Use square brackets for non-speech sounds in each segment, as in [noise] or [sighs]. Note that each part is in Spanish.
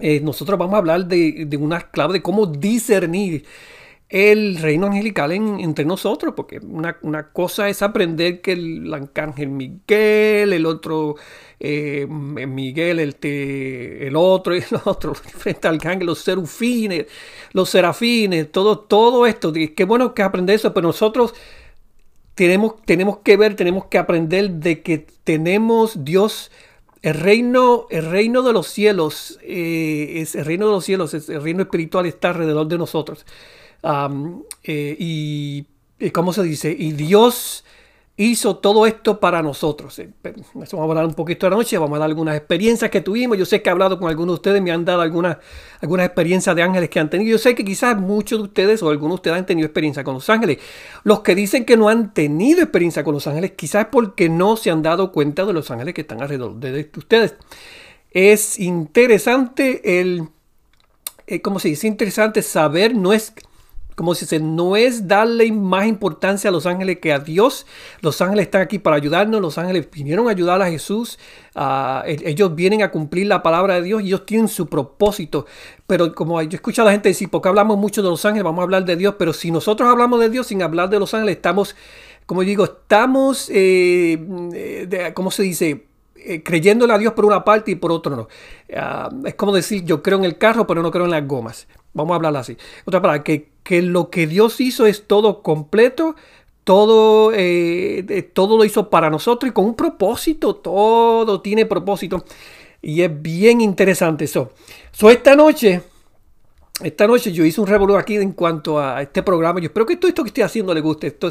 Eh, nosotros vamos a hablar de, una clave de cómo discernir el reino angelical entre nosotros, porque una, cosa es aprender que el arcángel Miguel, el otro eh, Miguel, el, el otro [laughs] el otro, frente al arcángel, los serufines, los serafines, todo, todo esto. Qué bueno que aprender eso, pero nosotros tenemos, tenemos que ver, tenemos que aprender de que tenemos Dios el reino, el reino de los cielos, eh, es el reino de los cielos, el reino espiritual está alrededor de nosotros. Eh, y, ¿cómo se dice? Y Dios hizo todo esto para nosotros. Eh, vamos a hablar un poquito de la noche, vamos a dar algunas experiencias que tuvimos. Yo sé que he hablado con algunos de ustedes, me han dado algunas, algunas experiencias de ángeles que han tenido. Yo sé que quizás muchos de ustedes o algunos de ustedes han tenido experiencia con los ángeles. Los que dicen que no han tenido experiencia con los ángeles, quizás es porque no se han dado cuenta de los ángeles que están alrededor de ustedes. Es interesante el... Eh, ¿Cómo se dice? interesante saber, no es como se dice, no es darle más importancia a los ángeles que a Dios. Los ángeles están aquí para ayudarnos, los ángeles vinieron a ayudar a Jesús, ellos vienen a cumplir la palabra de Dios y ellos tienen su propósito. Pero como yo escucho a la gente decir, porque hablamos mucho de los ángeles, vamos a hablar de Dios, pero si nosotros hablamos de Dios sin hablar de los ángeles, estamos, como digo, estamos, eh, ¿cómo se dice? Eh, creyéndole a Dios por una parte y por otro no. Ah, es como decir, yo creo en el carro, pero no creo en las gomas. Vamos a hablar así. Otra palabra, que, que lo que Dios hizo es todo completo, todo, eh, todo lo hizo para nosotros y con un propósito, todo tiene propósito. Y es bien interesante eso. So, esta noche esta noche yo hice un revolú aquí en cuanto a este programa. Yo espero que todo esto que estoy haciendo le guste. Esto,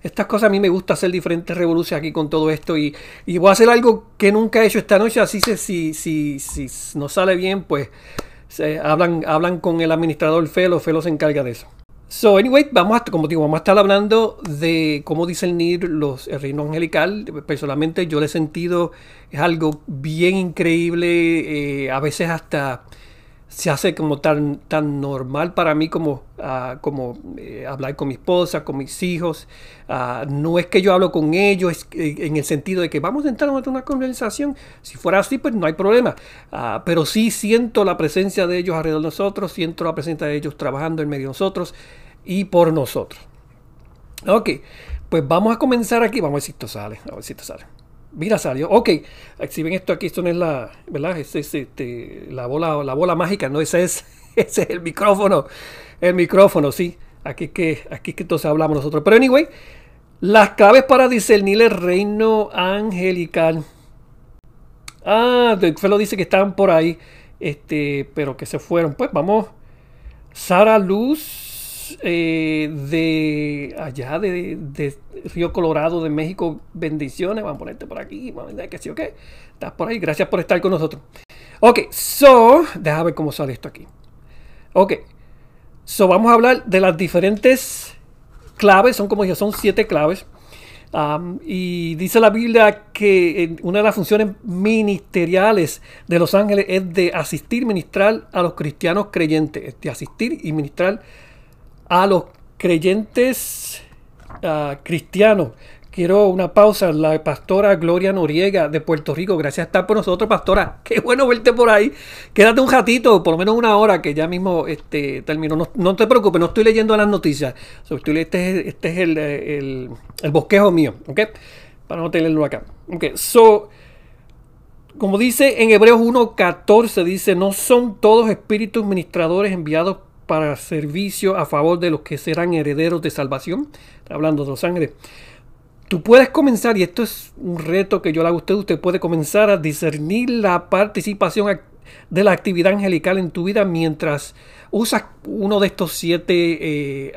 estas cosas a mí me gusta hacer diferentes revoluciones aquí con todo esto. Y, voy a hacer algo que nunca he hecho esta noche. Así que si, si, si no sale bien, pues hablan, hablan con el administrador Felo. Felo se encarga de eso. So, anyway, vamos a, como digo, vamos a estar hablando de cómo discernir los, el reino angelical. Personalmente yo lo he sentido, es algo bien increíble. Eh, a veces hasta se hace como tan, tan normal para mí como, ah, como eh, hablar con mi esposa, con mis hijos. Ah, no es que yo hablo con ellos en el sentido de que vamos a entrar en una conversación. Si fuera así, pues no hay problema. Ah, pero sí siento la presencia de ellos alrededor de nosotros, siento la presencia de ellos trabajando en medio de nosotros y por nosotros. Ok, pues vamos a comenzar aquí. Vamos a ver si esto sale. A ver si esto sale. Mira, salió. Ok, si ven esto aquí, esto no es la, ¿verdad? Es, este, la, bola, la bola mágica, no, ese es, [laughs] ese es el micrófono. El micrófono, sí. Aquí que, aquí que entonces hablamos nosotros. Pero anyway, las claves para discernir el reino angelical. Ah, lo dice que estaban por ahí, este, pero que se fueron. Pues vamos. Sara Luz eh, de allá de, Río Colorado, de México, bendiciones. Vamos a ponerte por aquí. Vamos que sí, ok. Estás por ahí. Gracias por estar con nosotros. Ok, so, déjame ver cómo sale esto aquí. Ok, so vamos a hablar de las diferentes claves. Son como dije, son siete claves. Y dice la Biblia que una de las funciones ministeriales de los ángeles es de asistir, ministrar a los cristianos creyentes, de asistir y ministrar a los creyentes ah, cristianos. Quiero una pausa. La pastora Gloria Noriega de Puerto Rico. Gracias por estar por nosotros, pastora. [laughs] Qué bueno verte por ahí. Quédate un ratito, por lo menos una hora, que ya mismo este, termino. No, te preocupes, no estoy leyendo las noticias. este, este es el, el, bosquejo mío, ¿ok? Para no tenerlo acá. Ok, so, como dice en Hebreos 1.14, dice, no son todos espíritus ministradores enviados para servicio a favor de los que serán herederos de salvación, hablando de ángeles. Tú puedes comenzar, y esto es un reto que yo le hago a usted, usted puede comenzar a discernir la participación de la actividad angelical en tu vida mientras usas uno de estos siete, eh,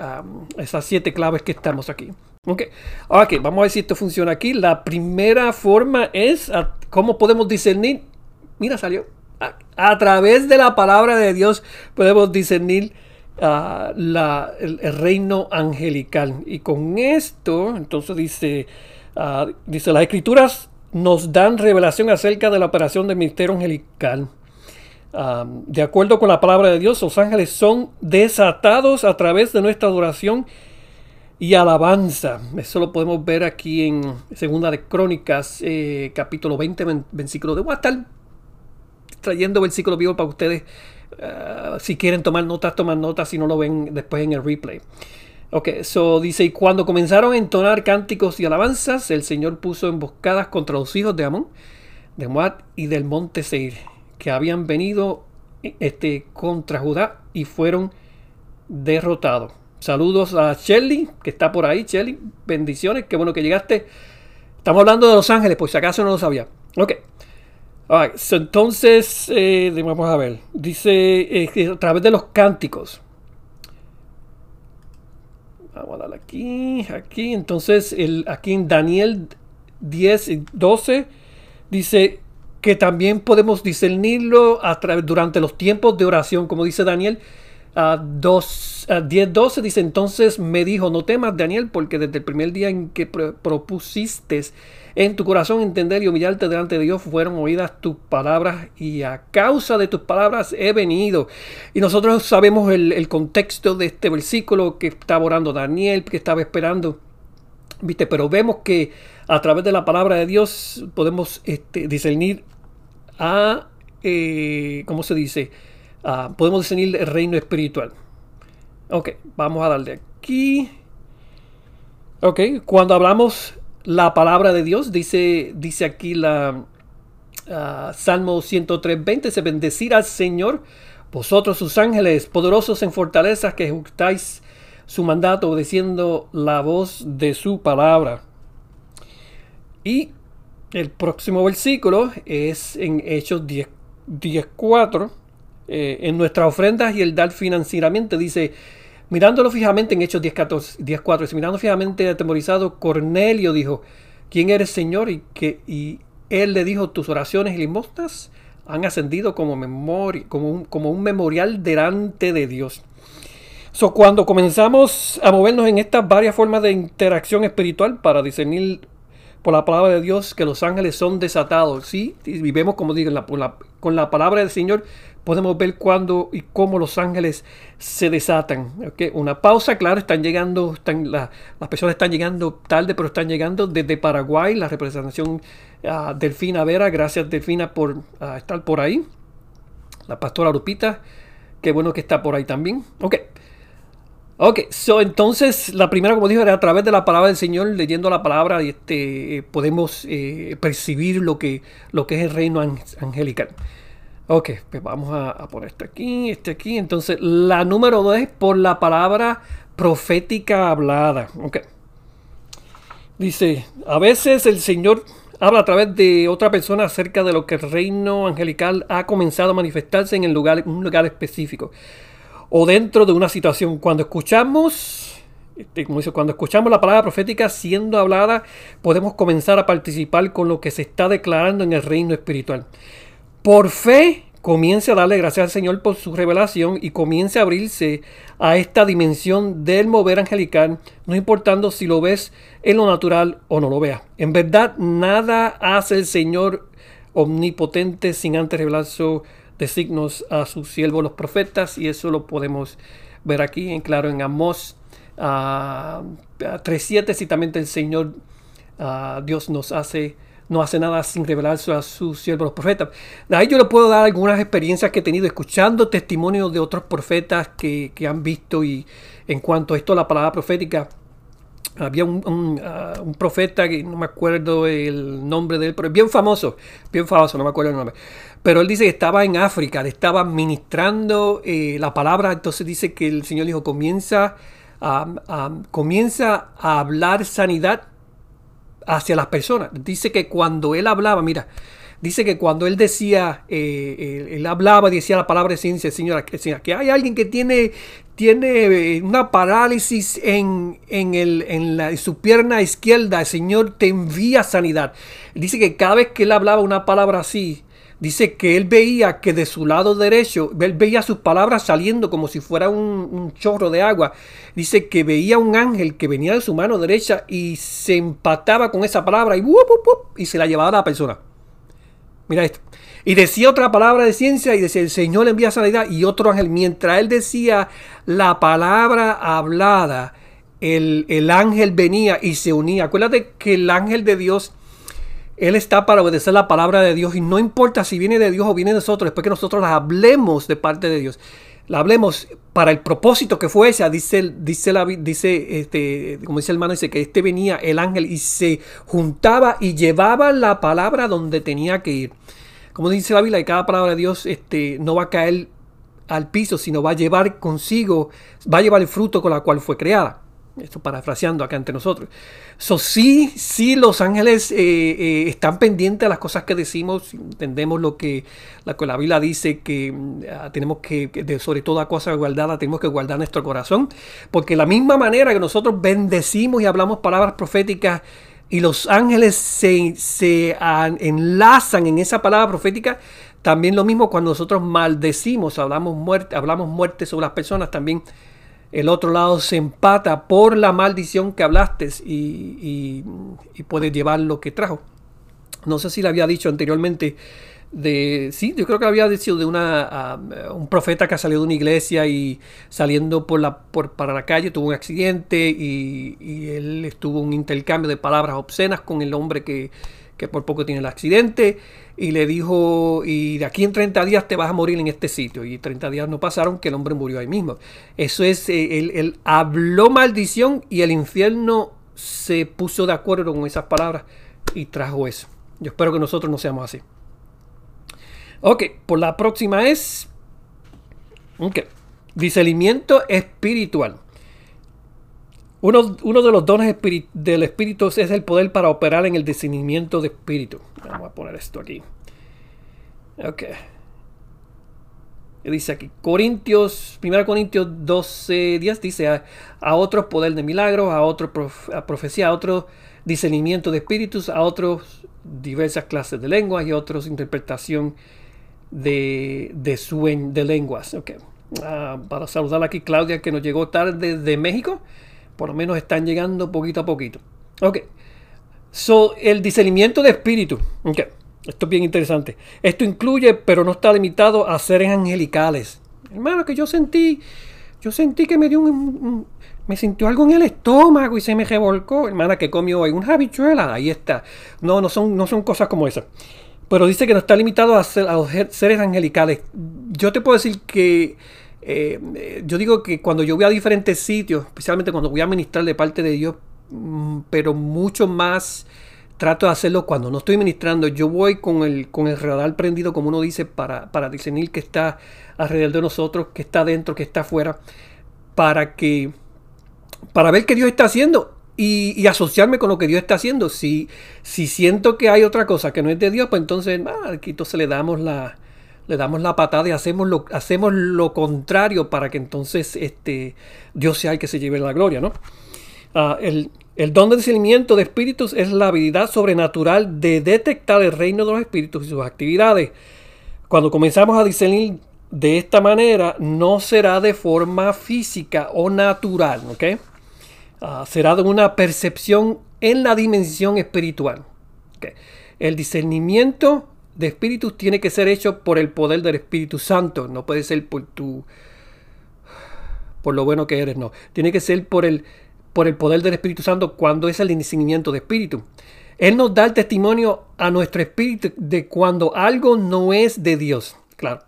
esas siete claves que estamos aquí. Ok, ok, vamos a ver si esto funciona aquí. La primera forma es cómo podemos discernir. Mira, salió. A través de la palabra de Dios podemos discernir uh, el, reino angelical. Y con esto, entonces dice, uh, dice, las escrituras nos dan revelación acerca de la operación del ministerio angelical. Um, de acuerdo con la palabra de Dios, los ángeles son desatados a través de nuestra adoración y alabanza. Eso lo podemos ver aquí en Segunda de Crónicas, eh, capítulo 20, versículo de. Estar trayendo versículos vivos para ustedes. Uh, si quieren tomar notas, toman notas. Si no lo ven después en el replay. Ok, eso dice: Y cuando comenzaron a entonar cánticos y alabanzas, el Señor puso emboscadas contra los hijos de Amón, de Moab y del monte Seir, que habían venido este, contra Judá y fueron derrotados. Saludos a Shelly, que está por ahí. Shelly, bendiciones. Qué bueno que llegaste. Estamos hablando de Los Ángeles, por si acaso no lo sabía. Ok. Entonces, eh, vamos a ver. Dice eh, a través de los cánticos. Vamos a darle aquí, aquí. Entonces, aquí en Daniel 10 y 12 dice que también podemos discernirlo durante los tiempos de oración, como dice Daniel a 10.12 dice entonces me dijo no temas Daniel porque desde el primer día en que propusiste en tu corazón entender y humillarte delante de Dios fueron oídas tus palabras y a causa de tus palabras he venido y nosotros sabemos el, contexto de este versículo que estaba orando Daniel que estaba esperando viste pero vemos que a través de la palabra de Dios podemos este, discernir a eh, ¿cómo se dice? Podemos discernir el reino espiritual. Ok, vamos a darle aquí. Ok, cuando hablamos la palabra de Dios, dice, dice aquí la uh, Salmo 103.20, se bendecir al Señor, vosotros sus ángeles, poderosos en fortalezas que ejecutáis su mandato, obedeciendo la voz de su palabra. Y el próximo versículo es en Hechos 10.4. 10, eh, en nuestras ofrendas y el dar financieramente. Dice, mirándolo fijamente en Hechos 10, 14, 10 4, mirando fijamente atemorizado, Cornelio dijo, ¿quién eres Señor? Y, que, y él le dijo, tus oraciones y limosnas han ascendido como, memoria, como, un, como un memorial delante de Dios. So, cuando comenzamos a movernos en estas varias formas de interacción espiritual para discernir por la palabra de Dios que los ángeles son desatados, ¿sí? Y como digo, la, con la palabra del Señor podemos ver cuándo y cómo los ángeles se desatan. ¿okay? Una pausa, claro, están llegando, están, las personas están llegando tarde, pero están llegando desde Paraguay, la representación uh, Delfina Vera, gracias Delfina por uh, estar por ahí. La pastora Lupita, qué bueno que está por ahí también. Ok. Ok, so, entonces la primera, como dijo, era a través de la palabra del Señor, leyendo la palabra, este, eh, podemos eh, percibir lo que, lo que es el reino angelical. Ok, pues vamos a, poner este aquí, este aquí. Entonces, la número dos es por la palabra profética hablada. Ok. Dice, a veces el Señor habla a través de otra persona acerca de lo que el reino angelical ha comenzado a manifestarse en el lugar, un lugar específico. O dentro de una situación. Cuando escuchamos, este, como dice, cuando escuchamos la palabra profética siendo hablada, podemos comenzar a participar con lo que se está declarando en el reino espiritual por fe comience a darle gracias al Señor por su revelación y comience a abrirse a esta dimensión del mover angelical, no importando si lo ves en lo natural o no lo veas. En verdad, nada hace el Señor omnipotente sin antes revelar sus designos a sus siervos los profetas y eso lo podemos ver aquí en claro en Amós uh, 3.7 citamente el Señor uh, Dios nos hace no hace nada sin revelarse a sus siervos los profetas. De ahí yo le puedo dar algunas experiencias que he tenido escuchando testimonios de otros profetas que, han visto y en cuanto a esto, la palabra profética, había un, ah, profeta que no me acuerdo el nombre de él, pero es bien famoso, bien famoso, no me acuerdo el nombre. Pero él dice que estaba en África, le estaba ministrando eh, la palabra, entonces dice que el Señor dijo, comienza comienza a hablar sanidad hacia las personas. Dice que cuando él hablaba, mira, dice que cuando él decía, eh, él, hablaba, decía la palabra de ciencia, señora, que hay alguien que tiene, tiene eh, una parálisis en, en, el, en, la, su pierna izquierda, el Señor te envía sanidad. Dice que cada vez que él hablaba una palabra así, dice que él veía que de su lado derecho, él veía sus palabras saliendo como si fuera un, chorro de agua. Dice que veía un ángel que venía de su mano derecha y se empataba con esa palabra y, y se la llevaba a la persona. Mira esto. Y decía otra palabra de ciencia y decía, el Señor envía sanidad y otro ángel. Mientras él decía la palabra hablada, el, el ángel venía y se unía. Acuérdate que el ángel de Dios él está para obedecer la palabra de Dios y no importa si viene de Dios o viene de nosotros, después que nosotros la hablemos de parte de Dios. La hablemos para el propósito que fue esa, dice, dice, la, dice este, como dice el hermano, dice que este venía el ángel y se juntaba y llevaba la palabra donde tenía que ir. Como dice la Biblia, cada palabra de Dios este, no va a caer al piso, sino va a llevar consigo, va a llevar el fruto con la cual fue creada. Esto parafraseando acá entre nosotros. So, sí, sí, los ángeles eh, eh, están pendientes de las cosas que decimos. Entendemos lo que la, la Biblia dice que mm, tenemos que, de, sobre toda cosa guardada, tenemos que guardar nuestro corazón. Porque la misma manera que nosotros bendecimos y hablamos palabras proféticas y los ángeles se, se enlazan en esa palabra profética, también lo mismo cuando nosotros maldecimos, hablamos muerte, hablamos muerte sobre las personas, también el otro lado se empata por la maldición que hablaste y, y, puede llevar lo que trajo. No sé si le había dicho anteriormente de sí, yo creo que había dicho de una un profeta que salió de una iglesia y saliendo por la por, para la calle tuvo un accidente y, y él estuvo un intercambio de palabras obscenas con el hombre que, que por poco tiene el accidente, y le dijo, y de aquí en 30 días te vas a morir en este sitio. Y 30 días no pasaron que el hombre murió ahí mismo. Eso es, eh, él, habló maldición y el infierno se puso de acuerdo con esas palabras y trajo eso. Yo espero que nosotros no seamos así. Ok, por la próxima es... Ok, discernimiento espiritual. Uno, de los dones del Espíritu es el poder para operar en el discernimiento de espíritu. Vamos a poner esto aquí. Ok. Dice aquí, Corintios, 1 Corintios 12, 10 dice a, otros poder de milagros, a otros profecía, a otro discernimiento de espíritus, a otros diversas clases de lenguas y a otros interpretación de, de, de lenguas. Okay. Ah, para saludar aquí Claudia que nos llegó tarde de México por lo menos están llegando poquito a poquito. Ok. So, el discernimiento de espíritu. Ok. Esto es bien interesante. Esto incluye, pero no está limitado a seres angelicales. Hermano, que yo sentí, yo sentí que me dio un, me sintió algo en el estómago y se me revolcó. Hermana, que comió hoy una habichuela. Ahí está. No, no son, no son cosas como esas. Pero dice que no está limitado a, seres angelicales. Yo te puedo decir que eh, yo digo que cuando yo voy a diferentes sitios, especialmente cuando voy a ministrar de parte de Dios, mm, pero mucho más trato de hacerlo cuando no estoy ministrando. Yo voy con el, con el radar prendido, como uno dice, para, para discernir que está alrededor de nosotros, que está dentro, que está afuera, para que para ver qué Dios está haciendo y, asociarme con lo que Dios está haciendo. Si, si siento que hay otra cosa que no es de Dios, pues entonces, ah, entonces le damos la, le damos la patada y hacemos lo, hacemos lo contrario para que entonces este, Dios sea el que se lleve la gloria, ¿no? Ah, el, don de discernimiento de espíritus es la habilidad sobrenatural de detectar el reino de los espíritus y sus actividades. Cuando comenzamos a discernir de esta manera, no será de forma física o natural, ¿ok? Ah, será de una percepción en la dimensión espiritual. El discernimiento de espíritus tiene que ser hecho por el poder del Espíritu Santo. No puede ser por tu. por lo bueno que eres, no. Tiene que ser por el, por el poder del Espíritu Santo cuando es el discernimiento de espíritu. Él nos da el testimonio a nuestro espíritu de cuando algo no es de Dios. Claro.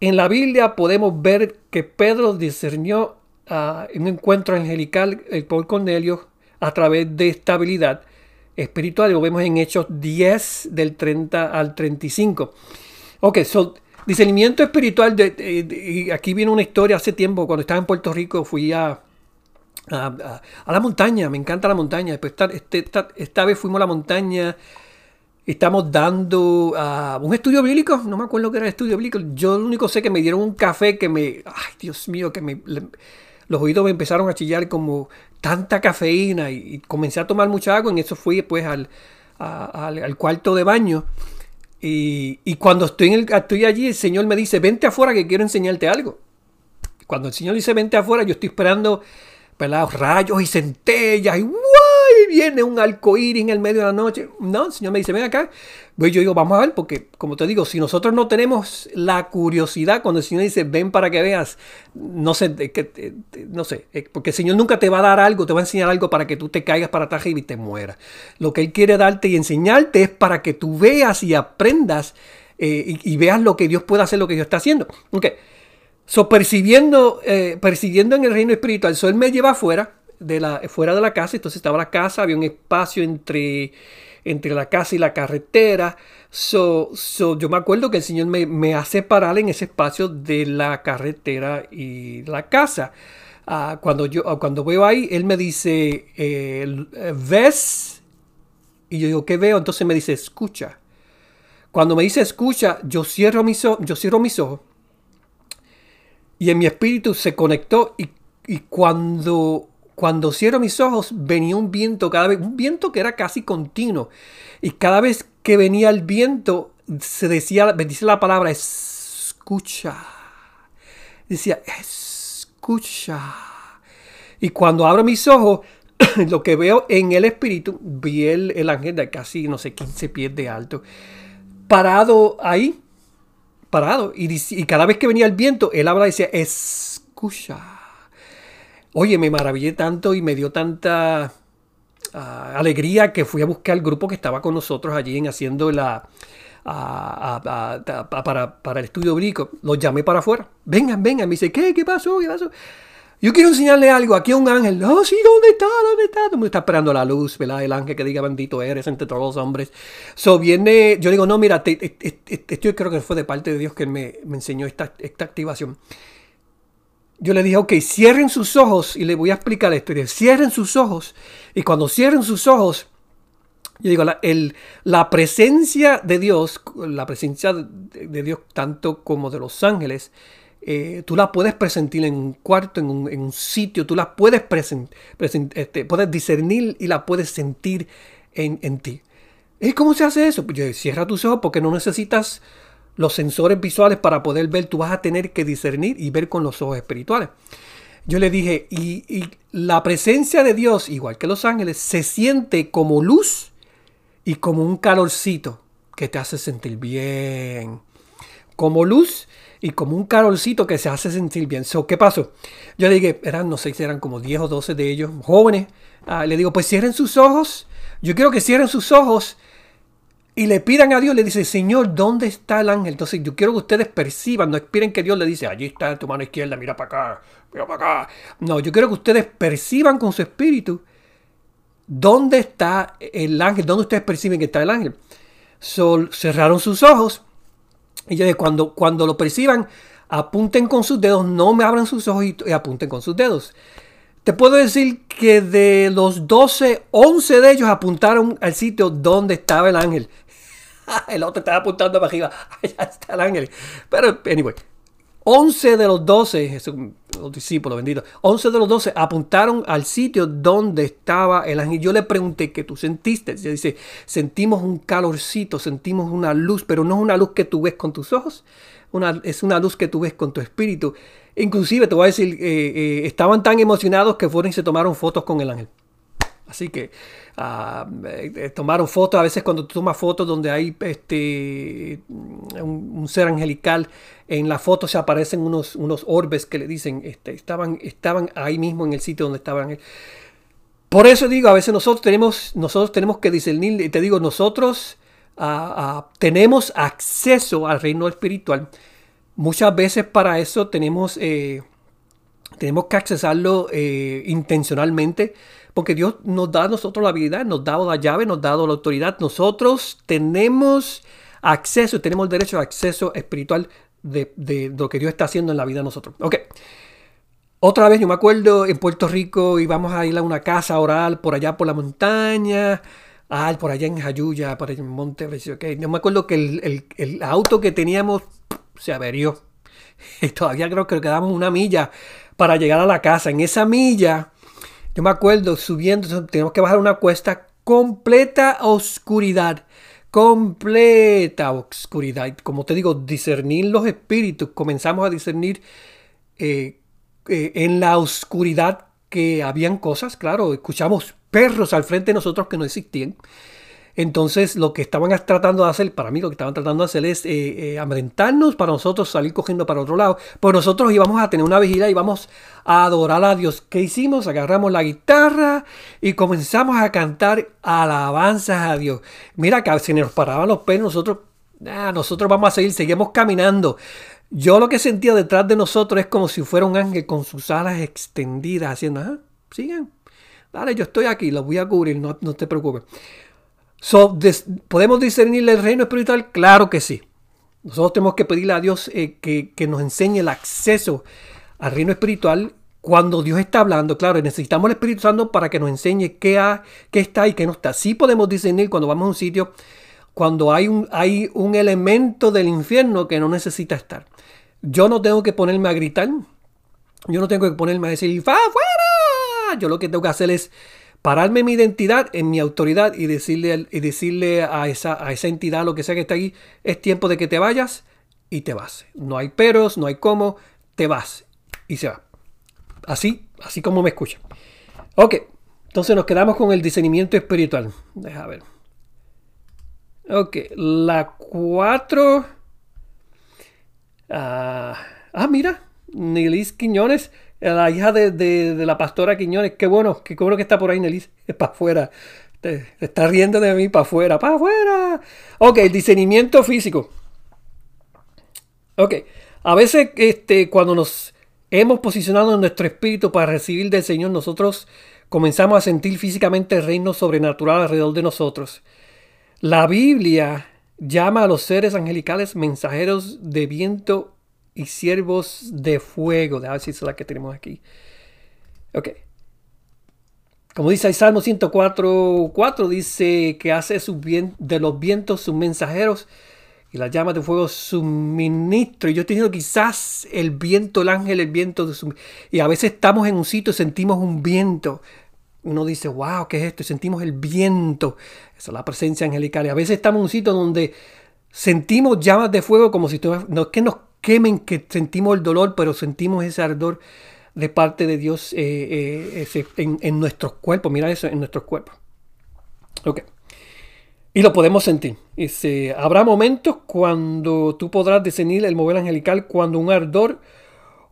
En la Biblia podemos ver que Pedro discernió uh, un encuentro angelical el por Cornelio a través de esta habilidad espiritual. Lo vemos en Hechos 10 del 30 al 35. Ok, so, discernimiento espiritual. De, aquí viene una historia hace tiempo, cuando estaba en Puerto Rico, fui a, a, la montaña, me encanta la montaña. Después este, esta, esta, vez fuimos a la montaña, estamos dando uh, un estudio bíblico, no me acuerdo qué era el estudio bíblico. Yo lo único sé que me dieron un café que me, ay Dios mío, que me, los oídos me empezaron a chillar como tanta cafeína y, comencé a tomar mucha agua. En eso fui después al, al, cuarto de baño. Y, y cuando estoy, en el, estoy allí, el Señor me dice, vente afuera que quiero enseñarte algo. Cuando el Señor dice, vente afuera, yo estoy esperando pelados rayos y centellas y viene un arcoíris en el medio de la noche. No, el Señor me dice, ven acá. Pues yo digo, vamos a ver, porque como te digo, si nosotros no tenemos la curiosidad cuando el Señor dice, ven para que veas, no sé, no sé, porque el Señor nunca te va a dar algo, te va a enseñar algo para que tú te caigas para atrás y te mueras. Lo que Él quiere darte y enseñarte es para que tú veas y aprendas eh, y, veas lo que Dios puede hacer, lo que Dios está haciendo. Okay. So, percibiendo, eh, percibiendo en el reino espiritual, so, él me lleva afuera de la, fuera de la casa, entonces estaba la casa, había un espacio entre, entre la casa y la carretera. So, so, yo me acuerdo que el Señor me, me, hace parar en ese espacio de la carretera y la casa. Uh, cuando, yo, cuando veo ahí, Él me dice, eh, ¿ves? Y yo digo, ¿qué veo? Entonces me dice, escucha. Cuando me dice escucha, yo cierro mis, yo cierro mis ojos y en mi espíritu se conectó y, cuando, cuando cierro mis ojos venía un viento cada vez, un viento que era casi continuo. Y cada vez que venía el viento se decía, dice la palabra escucha. Decía escucha. Y cuando abro mis ojos, [clears throat] lo que veo en el espíritu, vi el, el ángel de casi, no sé, 15 pies de alto, parado ahí parado. Y, cada vez que venía el viento, él habla y decía, escucha. Oye, me maravillé tanto y me dio tanta ah, alegría que fui a buscar el grupo que estaba con nosotros allí en haciendo la... para, para, el estudio bíblico. Los llamé para afuera. Vengan, vengan. Me dice, ¿qué? ¿Qué pasó? ¿Qué pasó? Yo quiero enseñarle algo. Aquí a un ángel. Oh, sí, ¿dónde está? ¿Dónde está? Todo está esperando la luz, ¿verdad? El ángel que diga bendito eres entre todos los hombres. So viene, yo digo, no, mira, esto yo creo que fue de parte de Dios que me, me enseñó esta, esta activación. Yo le dije, ok, cierren sus ojos y le voy a explicar esto. Y cierren sus ojos. Y cuando cierren sus ojos, yo digo, la, la presencia de Dios, la presencia de Dios tanto como de los ángeles, eh, tú la puedes presentir en un cuarto, en un, sitio, tú la puedes, este, puedes discernir y la puedes sentir en, ti. ¿Y cómo se hace eso? Pues cierra tus ojos porque no necesitas los sensores visuales para poder ver, tú vas a tener que discernir y ver con los ojos espirituales. Yo le dije, y, y la presencia de Dios, igual que los ángeles, se siente como luz y como un calorcito que te hace sentir bien. Como luz y como un carolcito que se hace sentir bien. So, ¿Qué pasó? Yo le dije, eran, no sé si eran como 10 o 12 de ellos, jóvenes. Ah, le digo, pues cierren sus ojos. Yo quiero que cierren sus ojos y le pidan a Dios. Le dice, Señor, ¿dónde está el ángel? Entonces yo quiero que ustedes perciban, no esperen que Dios le dice, allí está tu mano izquierda, mira para acá, mira para acá. No, yo quiero que ustedes perciban con su espíritu dónde está el ángel, dónde ustedes perciben que está el ángel. So, cerraron sus ojos y yo cuando, cuando lo perciban, apunten con sus dedos, no me abran sus ojos y, apunten con sus dedos. Te puedo decir que de los 12, 11 de ellos apuntaron al sitio donde estaba el ángel. [laughs] el otro estaba apuntando para arriba. [laughs] Allá está el ángel. Pero, anyway, 11 de los 12, los discípulos benditos, 11 de los 12 apuntaron al sitio donde estaba el ángel. Yo le pregunté qué tú sentiste. Y dice, sentimos un calorcito, sentimos una luz, pero no es una luz que tú ves con tus ojos, una, es una luz que tú ves con tu espíritu. Inclusive te voy a decir, eh, eh, estaban tan emocionados que fueron y se tomaron fotos con el ángel. Así que ah, eh, tomaron fotos, a veces cuando tú tomas fotos donde hay este, un, ser angelical, en la foto se aparecen unos, unos orbes que le dicen, este, estaban, estaban ahí mismo en el sitio donde estaban. Por eso digo, a veces nosotros tenemos, nosotros tenemos que discernir, y te digo, nosotros ah, ah, tenemos acceso al reino espiritual. Muchas veces para eso tenemos, eh, tenemos que accesarlo eh, intencionalmente porque Dios nos da a nosotros la habilidad, nos da la llave, nos da la autoridad. Nosotros tenemos acceso, tenemos el derecho a acceso espiritual de, lo que Dios está haciendo en la vida de nosotros. Ok. Otra vez, yo me acuerdo en Puerto Rico íbamos a ir a una casa a orar por allá por la montaña. Ah, por allá en Jayuya, por allá en Monte. Okay. Yo me acuerdo que el, auto que teníamos se averió. [laughs] Y todavía creo que quedamos una milla para llegar a la casa. En esa milla yo me acuerdo subiendo, tenemos que bajar una cuesta completa oscuridad. completa oscuridad. Como te digo, discernir los espíritus, comenzamos a discernir eh, eh, en la oscuridad que habían cosas, claro, escuchamos perros al frente de nosotros que no existían. Entonces lo que estaban tratando de hacer, para mí lo que estaban tratando de hacer es eh, eh para nosotros salir cogiendo para otro lado. Pues nosotros íbamos a tener una vigilia y íbamos a adorar a Dios. ¿Qué hicimos? Agarramos la guitarra y comenzamos a cantar alabanzas a Dios. Mira que se nos paraban los pelos, nosotros, nosotros vamos a seguir, seguimos caminando. Yo lo que sentía detrás de nosotros es como si fuera un ángel con sus alas extendidas haciendo, ah, sigan, dale, yo estoy aquí, los voy a cubrir, no te preocupes. ¿Podemos discernir el reino espiritual? Claro que sí. Nosotros tenemos que pedirle a Dios eh, que, nos enseñe el acceso al reino espiritual cuando Dios está hablando. Claro, necesitamos el Espíritu Santo para que nos enseñe qué, qué está y qué no está. Sí podemos discernir cuando vamos a un sitio, cuando hay un, hay un elemento del infierno que no necesita estar. Yo no tengo que ponerme a gritar. Yo no tengo que ponerme a decir, ¡fa fuera! Yo lo que tengo que hacer es pararme mi identidad, en mi autoridad y decirle, y decirle a, esa, a esa entidad, lo que sea que está ahí, es tiempo de que te vayas y te vas. No hay peros, no hay cómo, te vas y se va. Así, así como me escuchan. Ok, entonces nos quedamos con el discernimiento espiritual. Deja ver. Ok, la 4. ah, ah mira, Nilis Quiñones la hija de, la pastora Quiñones. Qué bueno, qué bueno que está por ahí, Nelis. Es para afuera. Está riendo de mí para afuera, para afuera. Ok, discernimiento físico. Ok, a veces este, cuando nos hemos posicionado en nuestro espíritu para recibir del Señor, nosotros comenzamos a sentir físicamente el reino sobrenatural alrededor de nosotros. La Biblia llama a los seres angelicales mensajeros de viento y siervos de fuego. de ver si es la que tenemos aquí. Ok. Como dice el Salmo 104, 4, dice que hace de los vientos sus mensajeros y las llamas de fuego su ministro. Y yo he tenido quizás el viento, el ángel, el viento de su... Y a veces estamos en un sitio y sentimos un viento. Uno dice, wow, ¿qué es esto? Y sentimos el viento. Esa es la presencia angelical. Y a veces estamos en un sitio donde sentimos llamas de fuego como si no es que nos quemen, que sentimos el dolor, pero sentimos ese ardor de parte de Dios eh, eh, en, nuestros cuerpos. Mira eso, en nuestros cuerpos. Ok. Y lo podemos sentir. Dice, habrá momentos cuando tú podrás discernir el mover angelical cuando un ardor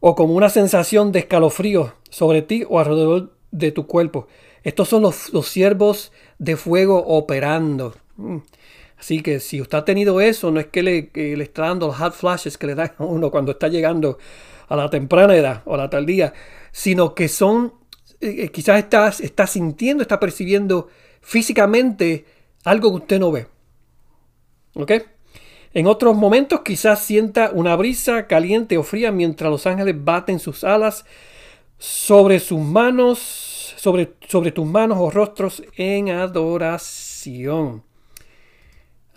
o como una sensación de escalofrío sobre ti o alrededor de tu cuerpo. Estos son los, los siervos de fuego operando. Así que si usted ha tenido eso, no es que le, le está dando los hot flashes que le dan a uno cuando está llegando a la temprana edad o a la tardía, sino que son, eh, eh, quizás está, está sintiendo, está percibiendo físicamente algo que usted no ve. ¿Ok? En otros momentos quizás sienta una brisa caliente o fría mientras los ángeles baten sus alas sobre sus manos, sobre, sobre tus manos o rostros en adoración.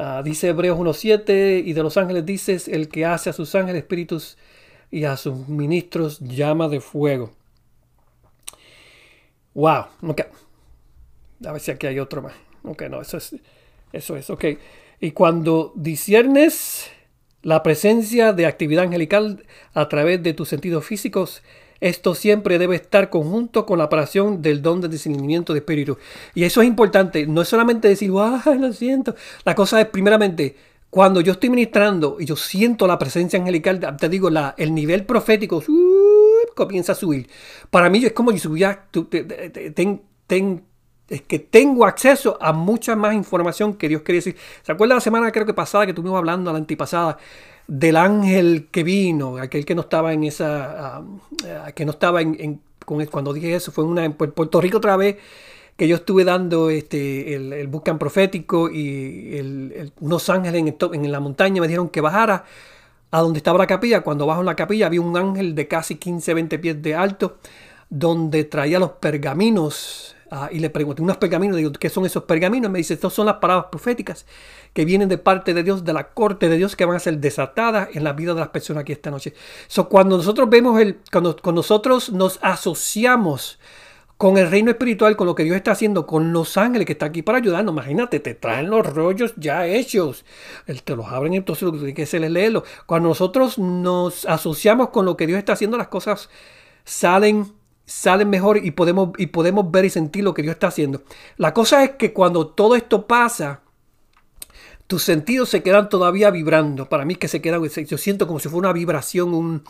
Ah, dice Hebreos 1.7 y de los ángeles dices, el que hace a sus ángeles espíritus y a sus ministros llama de fuego. Wow, ok. A ver si aquí hay otro más. Ok, no, eso es, eso es, ok. Y cuando disiernes la presencia de actividad angelical a través de tus sentidos físicos, esto siempre debe estar conjunto con la operación del don de discernimiento de espíritu. Y eso es importante. No es solamente decir, ¡ay, lo siento! La cosa es, primeramente, cuando yo estoy ministrando y yo siento la presencia angelical, te digo, el nivel profético comienza a subir. Para mí es como si subiera, es que tengo acceso a mucha más información que Dios quiere decir. ¿Se acuerda la semana creo que pasada que estuvimos hablando, la antipasada? Del ángel que vino, aquel que no estaba en esa, ah, que no estaba en, cuando dije eso, fue una, en Puerto Rico otra vez, que yo estuve dando este, el, el buscan profético y unos ángeles en, en, la montaña me dijeron que bajara a donde estaba la capilla. Cuando bajo en la capilla había un ángel de casi 15, 20 pies de alto, donde traía los pergaminos Ah, y le pregunté unos pergaminos, digo, ¿qué son esos pergaminos? Me dice, estos son las palabras proféticas que vienen de parte de Dios, de la corte de Dios, que van a ser desatadas en la vida de las personas aquí esta noche. So, cuando nosotros vemos el, cuando, nosotros nos asociamos con el reino espiritual, con lo que Dios está haciendo, con los ángeles que están aquí para ayudarnos. Imagínate, te traen los rollos ya hechos. Te los abren, entonces lo que tiene que hacer es leerlo. Cuando nosotros nos asociamos con lo que Dios está haciendo, las cosas salen salen mejor y podemos, y podemos ver y sentir lo que Dios está haciendo. La cosa es que cuando todo esto pasa, tus sentidos se quedan todavía vibrando. Para mí que se queda, yo siento como si fuera una vibración, un,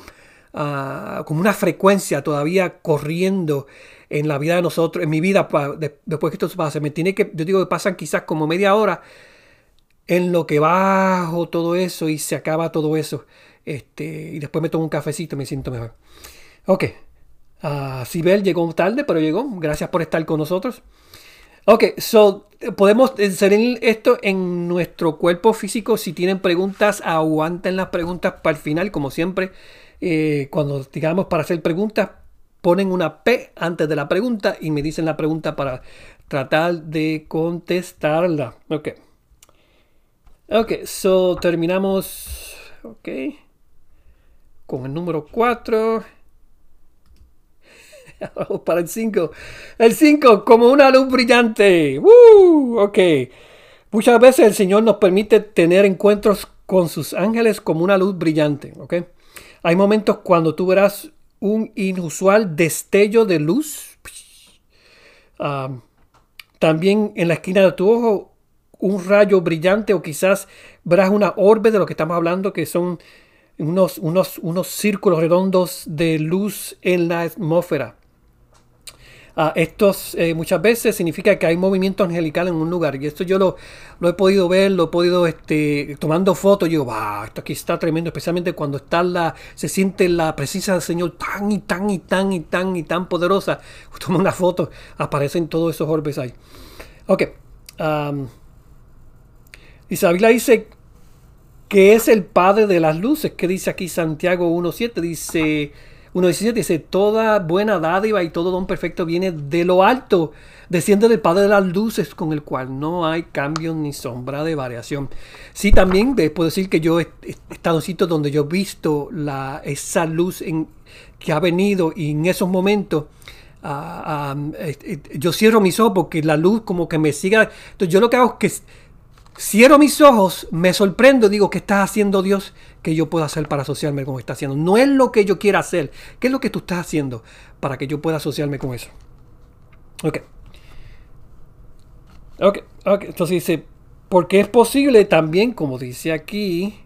ah, como una frecuencia todavía corriendo en la vida de nosotros, en mi vida, después que esto pase. Me tiene que, yo digo que pasan quizás como media hora en lo que bajo todo eso y se acaba todo eso. Este, y después me tomo un cafecito y me siento mejor. Ok. Uh, Sibel llegó tarde, pero llegó. Gracias por estar con nosotros. Ok, so podemos hacer esto en nuestro cuerpo físico. Si tienen preguntas, aguanten las preguntas para el final, como siempre. Eh, cuando digamos para hacer preguntas, ponen una P antes de la pregunta y me dicen la pregunta para tratar de contestarla. Ok. Ok, so terminamos. Ok. Con el número 4. [laughs] para el 5. El 5, como una luz brillante. ¡Woo! Muchas veces el Señor nos permite tener encuentros con sus ángeles como una luz brillante. Ok. Hay momentos cuando tú verás un inusual destello de luz. también en la esquina de tu ojo un rayo brillante o quizás verás una orbe de lo que estamos hablando que son unos, unos, unos círculos redondos de luz en la atmósfera. Ah, estos eh, muchas veces significa que hay movimiento angelical en un lugar. Y esto yo lo, he podido ver, lo he podido este, tomando fotos. Yo wow, esto aquí está tremendo, especialmente cuando está la, se siente la presencia del Señor tan y tan y tan y tan y tan poderosa. [laughs] Toma una foto, aparecen todos esos orbes ahí. Ok. Isabela dice que es el Padre de las luces. que dice aquí Santiago 1.7? Dice 1.17 dice, toda buena dádiva y todo don perfecto viene de lo alto, desciende del Padre de las luces, con el cual no hay cambio ni sombra de variación. Sí, también puedo decir que yo he estado en donde yo he visto la, esa luz que ha venido y en esos momentos ah, ah, yo cierro mis ojos porque la luz como que me siga. Entonces yo lo que hago es que Cierro mis ojos, me sorprendo, digo, ¿qué estás haciendo Dios que yo pueda hacer para asociarme con lo que está haciendo? No es lo que yo quiera hacer. ¿Qué es lo que tú estás haciendo para que yo pueda asociarme con eso? Ok. Ok, ok. Entonces dice, porque es posible también, como dice aquí,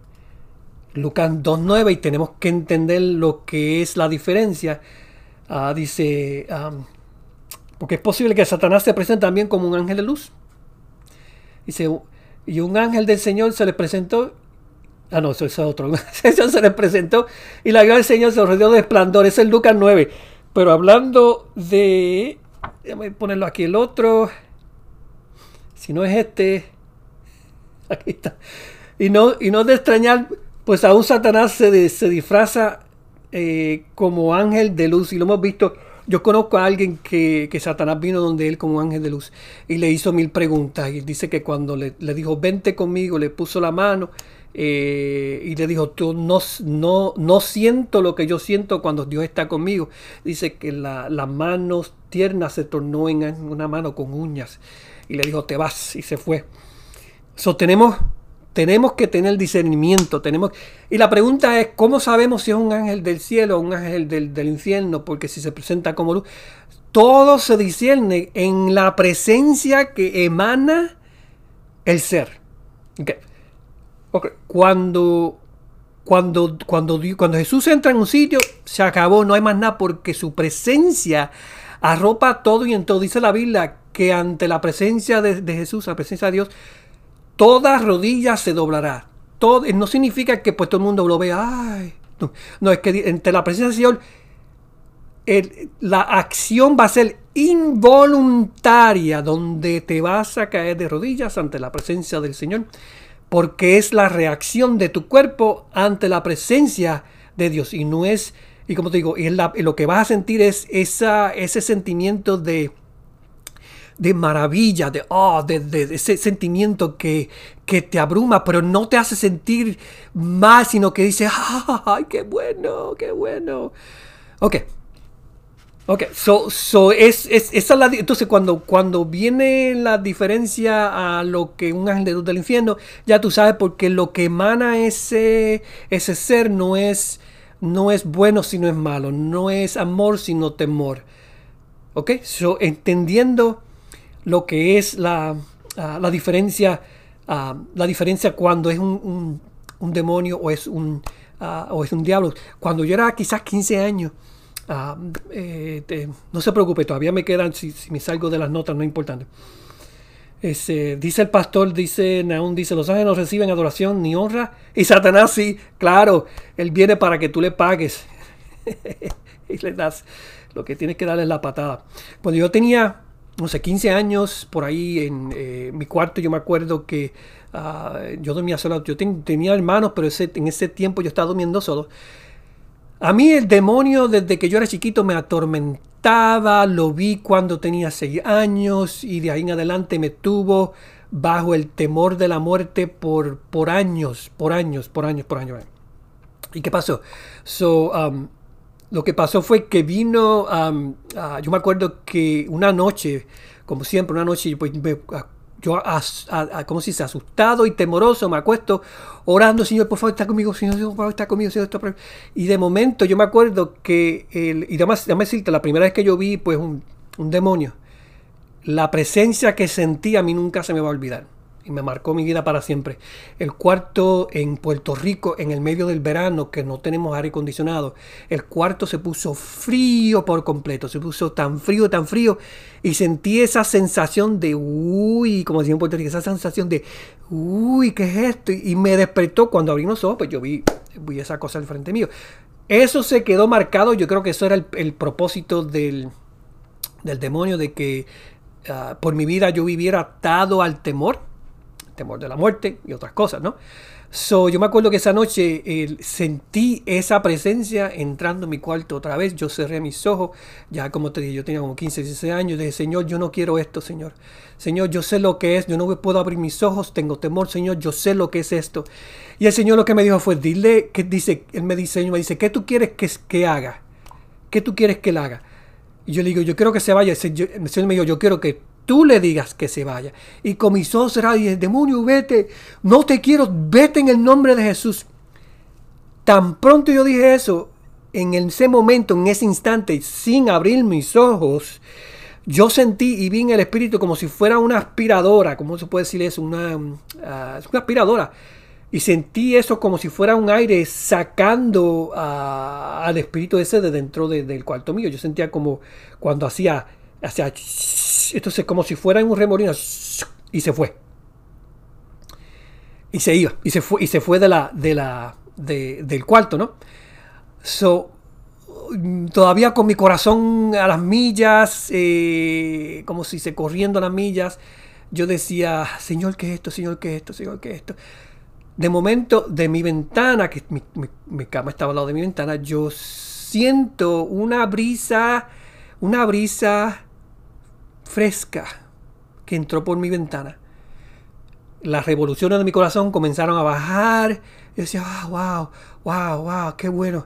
Lucas 2.9, y tenemos que entender lo que es la diferencia. Ah, dice, porque es posible que Satanás se presente también como un ángel de luz. Dice, y un ángel del Señor se le presentó. Ah, no, eso es otro. [laughs] Eso se le presentó y la gloria del Señor se rodeó de esplendor. Es el Lucas 9. Pero hablando de. Déjame ponerlo aquí el otro. Si no es este. [laughs] Aquí está. Y no, y no de extrañar, pues aún Satanás se, se disfraza eh, como ángel de luz. Y lo hemos visto yo conozco a alguien que, Satanás vino donde él como ángel de luz y le hizo mil preguntas. Y dice que cuando le, dijo, vente conmigo, le puso la mano eh, y le dijo, tú no, no, no siento lo que yo siento cuando Dios está conmigo. Dice que la, la mano tierna se tornó en una mano con uñas. Y le dijo, te vas. Y se fue. So, tenemos que tener discernimiento. Tenemos... Y la pregunta es, ¿cómo sabemos si es un ángel del cielo o un ángel del, infierno? Porque si se presenta como luz, todo se discierne en la presencia que emana el ser. Cuando, cuando, cuando, cuando Jesús entra en un sitio, se acabó, no hay más nada porque su presencia arropa todo y en todo. Dice la Biblia que ante la presencia de Jesús, la presencia de Dios, toda rodilla se doblará. Todo, no significa que pues todo el mundo lo vea. No, es que entre la presencia del Señor, la acción va a ser involuntaria, donde te vas a caer de rodillas ante la presencia del Señor, porque es la reacción de tu cuerpo ante la presencia de Dios. Y no es, y como te digo, y lo que vas a sentir es esa, ese sentimiento de de maravilla, de, oh, de, ese sentimiento que, que, te abruma, pero no te hace sentir más, sino que dice, ¡ay, qué bueno, qué bueno! Ok. Ok, so, so es, es, entonces cuando, cuando viene la diferencia a lo que un ángel de luz del infierno, ya tú sabes porque lo que emana ese, ese ser no es, no es bueno sino es malo, no es amor sino temor. Ok, so entendiendo lo que es la, ah, la diferencia, ah, la diferencia cuando es un, un, demonio o es un, uh, o es un diablo. Cuando yo era quizás 15 años, Ah, eh, no se preocupe, todavía me quedan, si, me salgo de las notas, no es importante. dice el pastor, dice Naún, dice, los ángeles no reciben adoración ni honra. Y Satanás sí, claro, él viene para que tú le pagues. [laughs] y le das, lo que tienes que darle es la patada. Cuando yo tenía, no sé, 15 años, por ahí en eh, mi cuarto, yo me acuerdo que ah, yo dormía solo. Yo tenía hermanos, pero ese, en ese tiempo yo estaba durmiendo solo. A mí el demonio desde que yo era chiquito me atormentaba, lo vi cuando tenía seis años y de ahí en adelante me tuvo bajo el temor de la muerte por, por años, por años, por años, por años. ¿Y qué pasó? So, um, lo que pasó fue que vino, um, ah, yo me acuerdo que una noche, como siempre, una noche, pues, yo, como si se asustado y temoroso, me acuesto orando, Señor, por favor, está conmigo, Señor, por favor, está conmigo, Señor, está Y de momento yo me acuerdo que, el, y además, déjame decirte, la primera vez que yo vi, pues, un, un demonio, la presencia que sentí a mí nunca se me va a olvidar y me marcó mi vida para siempre. El cuarto en Puerto Rico, en el medio del verano, que no tenemos aire acondicionado, el cuarto se puso frío por completo, se puso tan frío, tan frío, y sentí esa sensación de, uy, como decía en Puerto Rico, esa sensación de, uy, ¿qué es esto? Y me despertó cuando abrí los ojos, pues yo vi, vi esa cosa al frente mío. Eso se quedó marcado, yo creo que eso era el, propósito del, del demonio, de que ah, por mi vida yo viviera atado al temor temor de la muerte y otras cosas, ¿no? So, yo me acuerdo que esa noche sentí esa presencia entrando en mi cuarto otra vez. Yo cerré mis ojos, ya como te dije, yo tenía como 15, 16 años. Dije, Señor, yo no quiero esto, Señor. Señor, yo sé lo que es, yo no puedo abrir mis ojos, tengo temor, Señor, yo sé lo que es esto. Y el Señor lo que me dijo fue, dile, que dice, Él me dice, me dice, ¿qué tú quieres que, que haga? ¿Qué tú quieres que él haga? Y yo le digo, yo quiero que se vaya. El Señor me dijo, yo quiero que tú le digas que se vaya. Y mis ojos cerrados y el demonio, vete, no te quiero, vete en el nombre de Jesús. Tan pronto yo dije eso, en ese momento, en ese instante, sin abrir mis ojos, yo sentí y vi en el espíritu como si fuera una aspiradora, ¿cómo se puede decir eso? Una, ah, una aspiradora. Y sentí eso como si fuera un aire sacando ah, al espíritu ese de dentro del cuarto mío. Yo sentía como cuando hacía entonces como si fuera un remolino y se fue. Y se iba, y se fue, y se fue de la, de la, del cuarto, ¿no? So, todavía con mi corazón a las millas, eh, como si se corriendo a las millas, yo decía, Señor, ¿qué es esto? Señor, ¿qué es esto? Señor, ¿qué es esto? De momento, de mi ventana, que mi, mi cama estaba al lado de mi ventana, yo siento una brisa, una brisa fresca que entró por mi ventana. Las revoluciones de mi corazón comenzaron a bajar. Yo decía, wow, wow, wow, qué bueno.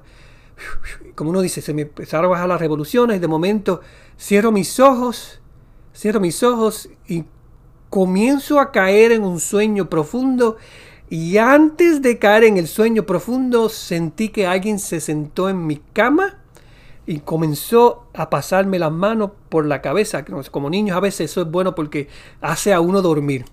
Como uno dice, se me empezaron a bajar las revoluciones. De momento cierro mis ojos, cierro mis ojos y comienzo a caer en un sueño profundo. Y antes de caer en el sueño profundo, sentí que alguien se sentó en mi cama y comenzó a pasarme las manos por la cabeza. Como niños a veces eso es bueno porque hace a uno dormir.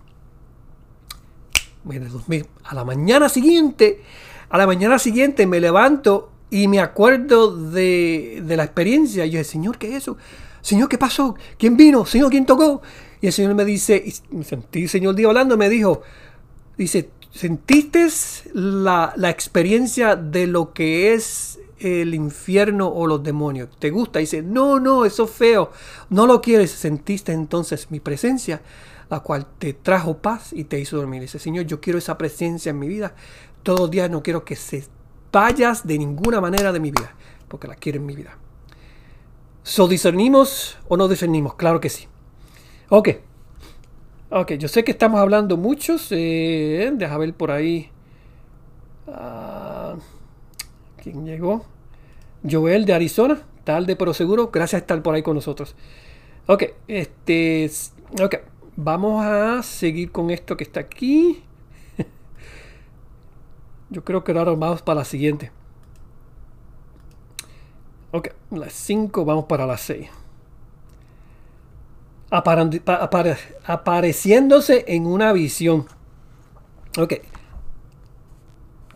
A la mañana siguiente, a la mañana siguiente me levanto y me acuerdo de, la experiencia. Y yo dije, Señor, ¿qué es eso? Señor, ¿qué pasó? ¿Quién vino? Señor, ¿quién tocó? Y el Señor me dice, y sentí el Señor Dios hablando, me dijo, dice, ¿sentiste la, la experiencia de lo que es el infierno o los demonios. ¿Te gusta? dice, no, no, eso es feo. No lo quieres. Sentiste entonces mi presencia, la cual te trajo paz y te hizo dormir. Dice, Señor, yo quiero esa presencia en mi vida. Todos los días no quiero que se vayas de ninguna manera de mi vida, porque la quiero en mi vida. ¿So discernimos o no discernimos? Claro que sí. Ok. Ok, yo sé que estamos hablando muchos. Eh, deja ver por ahí. Ah, ¿Quién llegó? Joel de Arizona. Tarde pero seguro. Gracias por estar por ahí con nosotros. Ok, este. Ok, vamos a seguir con esto que está aquí. [laughs] Yo creo que ahora vamos para la siguiente. Ok, las 5, vamos para las 6. apareciéndose en una visión. Ok.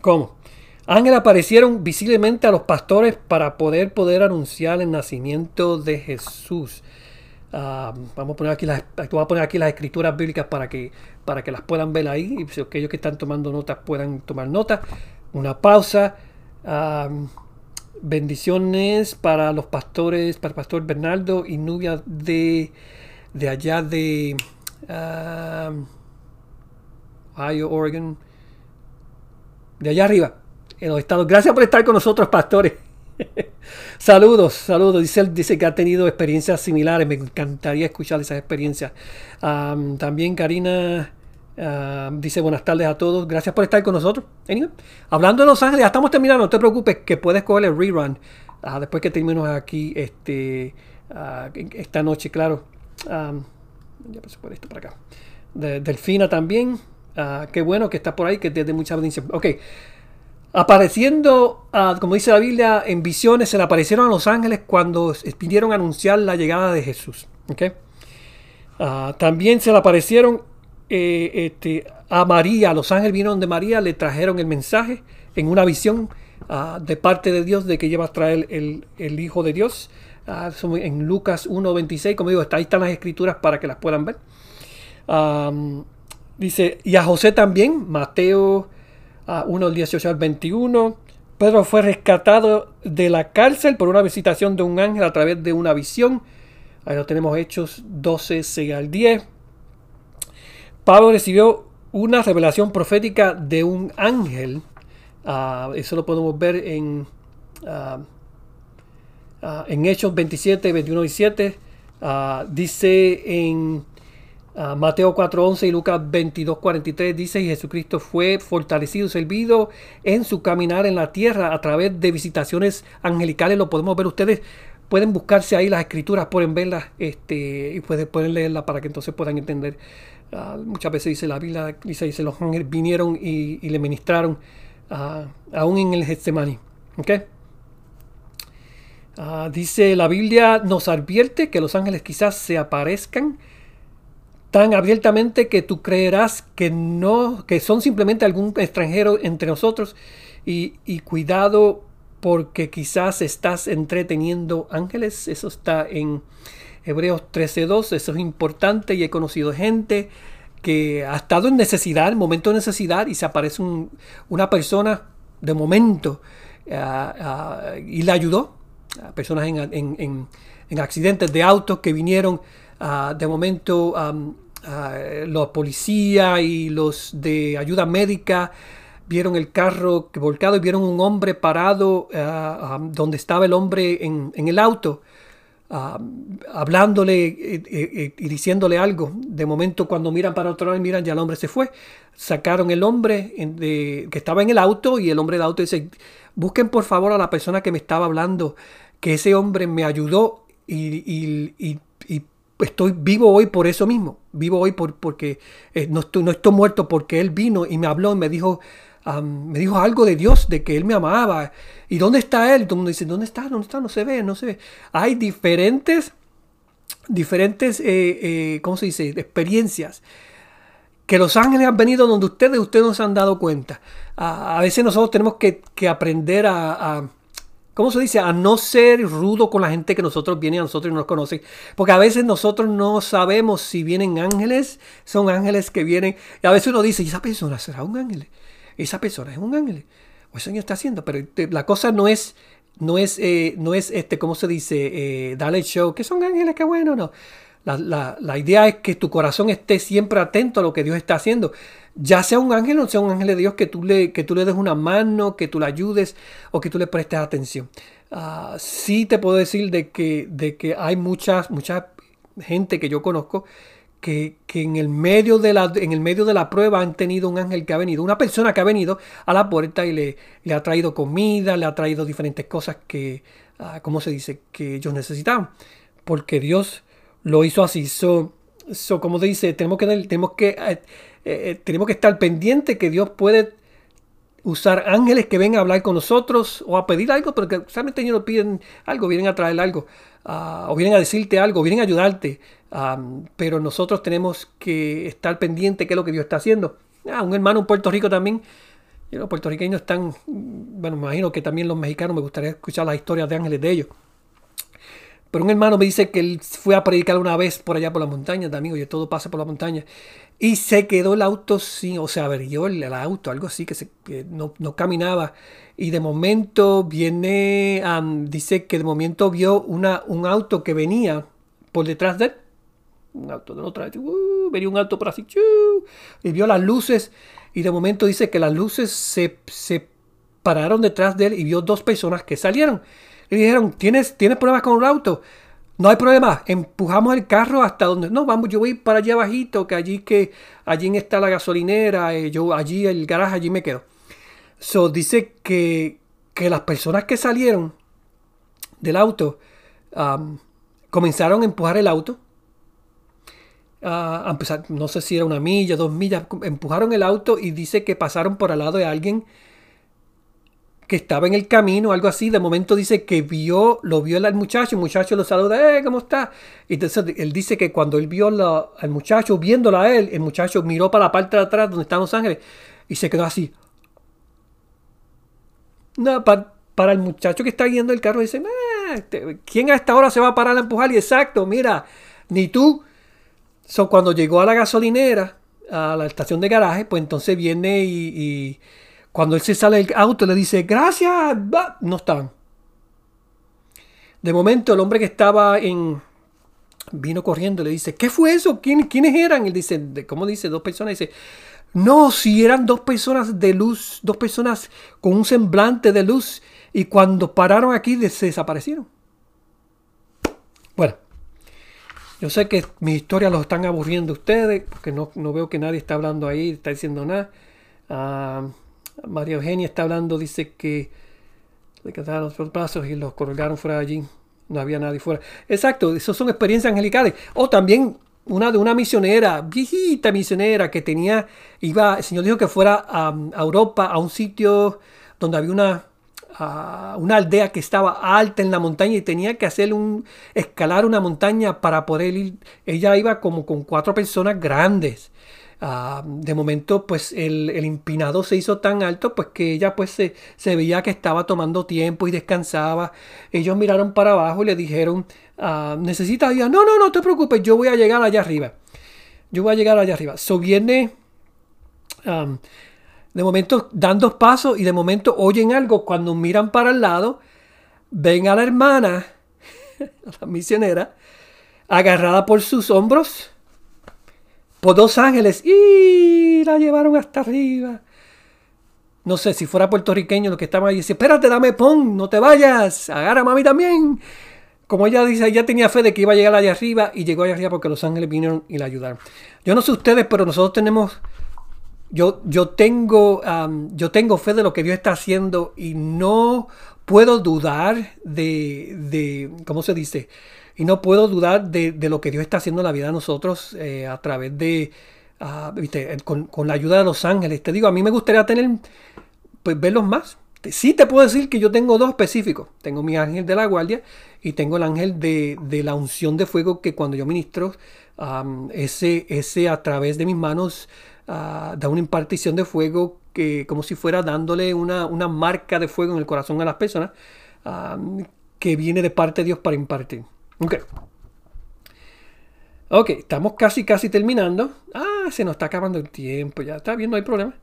¿Cómo? Ángeles aparecieron visiblemente a los pastores para poder, poder anunciar el nacimiento de Jesús. Ah, vamos a poner aquí las, voy a poner aquí las escrituras bíblicas para que, para que las puedan ver ahí y aquellos que están tomando notas puedan tomar nota. Una pausa. Ah, bendiciones para los pastores, para el pastor Bernardo y Nubia de, de allá de uh, Ohio, Oregon, de allá arriba en los estados. Gracias por estar con nosotros, pastores. [laughs] saludos, saludos. Dice, dice que ha tenido experiencias similares. Me encantaría escuchar esas experiencias. también Karina dice buenas tardes a todos. Gracias por estar con nosotros. hablando de Los Ángeles, ya estamos terminando. No te preocupes que puedes coger el rerun ah, después que terminemos aquí este, ah, esta noche, claro. ya pasé por esto para acá. Delfina también. Ah, qué bueno que está por ahí, que te mucha audiencia. Ok. Apareciendo, ah, como dice la Biblia, en visiones, se le aparecieron a los ángeles cuando vinieron a anunciar la llegada de Jesús. Ah, también se le aparecieron eh, este, a María, los ángeles vinieron de María, le trajeron el mensaje en una visión ah, de parte de Dios de que lleva a traer el, Hijo de Dios. en Lucas 1.26, como digo, ahí están las escrituras para que las puedan ver. dice, y a José también, Mateo 1, 18 al 21. Pedro fue rescatado de la cárcel por una visitación de un ángel a través de una visión. Ahí lo tenemos Hechos 12, 6 al 10. Pablo recibió una revelación profética de un ángel. Ah, eso lo podemos ver en, uh, en Hechos 27, 21 y 7. dice en Ah, Mateo 4.11 y Lucas 22.43 dice, y Jesucristo fue fortalecido y servido en su caminar en la tierra a través de visitaciones angelicales. Lo podemos ver ustedes. Pueden buscarse ahí las escrituras, pueden verlas este, y pueden, pueden leerlas para que entonces puedan entender. Ah, muchas veces dice la Biblia, dice, dice los ángeles vinieron y, le ministraron uh, aún en el Getsemani. Dice la Biblia nos advierte que los ángeles quizás se aparezcan tan abiertamente que tú creerás que no, que son simplemente algún extranjero entre nosotros y, cuidado porque quizás estás entreteniendo ángeles, eso está en Hebreos 13.2, eso es importante y he conocido gente que ha estado en necesidad, en momento de necesidad y se aparece una persona de momento ah, ah, y le ayudó, personas en, accidentes de autos que vinieron Ah, de momento ah, los policías y los de ayuda médica vieron el carro volcado y vieron un hombre parado ah, donde estaba el hombre en, el auto. hablándole eh, eh, eh, y diciéndole algo. De momento, cuando miran para otro lado miran, ya el hombre se fue. Sacaron el hombre que estaba en el auto y el hombre del auto dice: Busquen por favor a la persona que me estaba hablando, que ese hombre me ayudó y estoy vivo hoy por eso mismo. Vivo hoy por, porque eh, no, estoy, muerto porque Él vino y me habló y me dijo, me dijo algo de Dios, de que Él me amaba. ¿Y dónde está Él? Todo dice, ¿dónde está? ¿Dónde está? No se ve, no se ve. Hay diferentes, diferentes, eh, eh, ¿cómo se dice? Experiencias. Que los ángeles han venido donde ustedes, ustedes no se han dado cuenta. a veces nosotros tenemos que, aprender a ¿cómo se dice? A no ser rudo con la gente que nosotros viene a nosotros y no nos conoce. Porque a veces nosotros no sabemos si vienen ángeles, son ángeles que vienen. Y a veces uno dice, ¿y esa persona será un ángel? Esa persona es un ángel. O eso está haciendo. Pero la cosa no es, no es, eh, no es este, ¿cómo se dice? Eh, dale show, que son ángeles, qué bueno, no. La, la, idea es que tu corazón esté siempre atento a lo que Dios está haciendo ya sea un ángel o sea un ángel de Dios, que tú le, que tú le des una mano, que tú le ayudes o que tú le prestes atención. Uh, sí te puedo decir de que, de que hay muchas, mucha gente que yo conozco que, en, el medio de la, en el medio de la prueba han tenido un ángel que ha venido, una persona que ha venido a la puerta y le, le ha traído comida, le ha traído diferentes cosas que, uh, ¿cómo se dice?, que ellos necesitaban. Porque Dios lo hizo así. So, so como dice, tenemos que, tenemos que, eh, eh, tenemos que estar pendientes que Dios puede usar ángeles que vengan a hablar con nosotros o a pedir algo, porque solamente ellos nos piden algo, vienen a traer algo, uh, o vienen a decirte algo, vienen a ayudarte, um, pero nosotros tenemos que estar pendientes qué es lo que Dios está haciendo. Ah, un hermano en Puerto Rico también, los puertorriqueños están, bueno, me imagino que también los mexicanos, me gustaría escuchar las historias de ángeles de ellos. Pero un hermano me dice que él fue a predicar una vez por allá por la montaña, amigo, y todo pasa por la montaña. Y se quedó el auto sin, o sea, averió el, el auto, algo así, que, se, no, no, caminaba. Y de momento viene, dice que de momento vio una, un auto que venía por detrás de él. Un auto de otra uh, venía un auto por así, y vio las luces. Y de momento dice que las luces se, se pararon detrás de él y vio dos personas que salieron. Y dijeron, ¿tienes, ¿tienes problemas con el auto? No hay problema, empujamos el carro hasta donde, no, vamos, yo voy para allá abajito, que allí que allí está la gasolinera, eh, yo allí el garaje, allí me quedo. So dice que, que las personas que salieron del auto comenzaron a empujar el auto. a empezar, no sé si era una milla, dos millas, empujaron el auto y dice que pasaron por al lado de alguien que estaba en el camino, algo así. De momento dice que vio, lo vio el muchacho, el muchacho lo saluda, ¡eh, cómo está! Y entonces él dice que cuando él vio al muchacho, viéndola a él, el muchacho miró para la parte de atrás donde están los ángeles y se quedó así. No, para, el muchacho que está guiando el carro, dice, este, ¿quién a esta hora se va a parar a empujar? Y exacto, mira, ni tú. So, cuando llegó a la gasolinera, a la estación de garaje, pues entonces viene y cuando él se sale del auto le dice, gracias, no estaban. De momento el hombre que estaba en... Vino corriendo, le dice, ¿qué fue eso? ¿Quiénes eran? Él dice, ¿cómo dice? Dos personas. Dice, no, si eran dos personas de luz, dos personas con un semblante de luz. Y cuando pararon aquí, se desaparecieron. Bueno, yo sé que mis historias los están aburriendo ustedes, porque no, veo que nadie está hablando ahí, está diciendo nada. Ah, María Eugenia está hablando, dice que le quedaron los brazos y los colgaron fuera de allí. No había nadie fuera. Exacto, eso son experiencias angelicales. O también una de una misionera, viejita misionera, que tenía, iba, el Señor dijo que fuera a, Europa, a un sitio donde había una, una aldea que estaba alta en la montaña y tenía que hacer un, escalar una montaña para poder ir. Ella iba como con cuatro personas grandes. Ah, de momento pues el, el, empinado se hizo tan alto pues que ella pues se, se, veía que estaba tomando tiempo y descansaba. Ellos miraron para abajo y le dijeron, uh, necesita No, no, no te preocupes, yo voy a llegar allá arriba. Yo voy a llegar allá arriba. So viene... de momento dan dos pasos y de momento oyen algo. Cuando miran para el lado, ven a la hermana, a [laughs] la misionera, agarrada por sus hombros por dos ángeles y la llevaron hasta arriba. No sé, si fuera puertorriqueño lo que estaba ahí, dice, espérate, dame pon, no te vayas, agarra a mami también. Como ella dice, ella tenía fe de que iba a llegar allá arriba y llegó allá arriba porque los ángeles vinieron y la ayudaron. Yo no sé ustedes, pero nosotros tenemos, yo, yo, tengo, yo tengo fe de lo que Dios está haciendo y no puedo dudar de, de ¿cómo se dice? Y no puedo dudar de, lo que Dios está haciendo en la vida de nosotros eh, a través de, ah, ¿viste? Con, la ayuda de los ángeles. Te digo, a mí me gustaría tener, pues verlos más. Sí te puedo decir que yo tengo dos específicos. Tengo mi ángel de la guardia y tengo el ángel de, la unción de fuego que cuando yo ministro, ese, ese a través de mis manos ah, da una impartición de fuego que como si fuera dándole una, una marca de fuego en el corazón a las personas que viene de parte de Dios para impartir. Ok. Ok, estamos casi, casi terminando. Ah, se nos está acabando el tiempo. Ya está bien, no hay problema.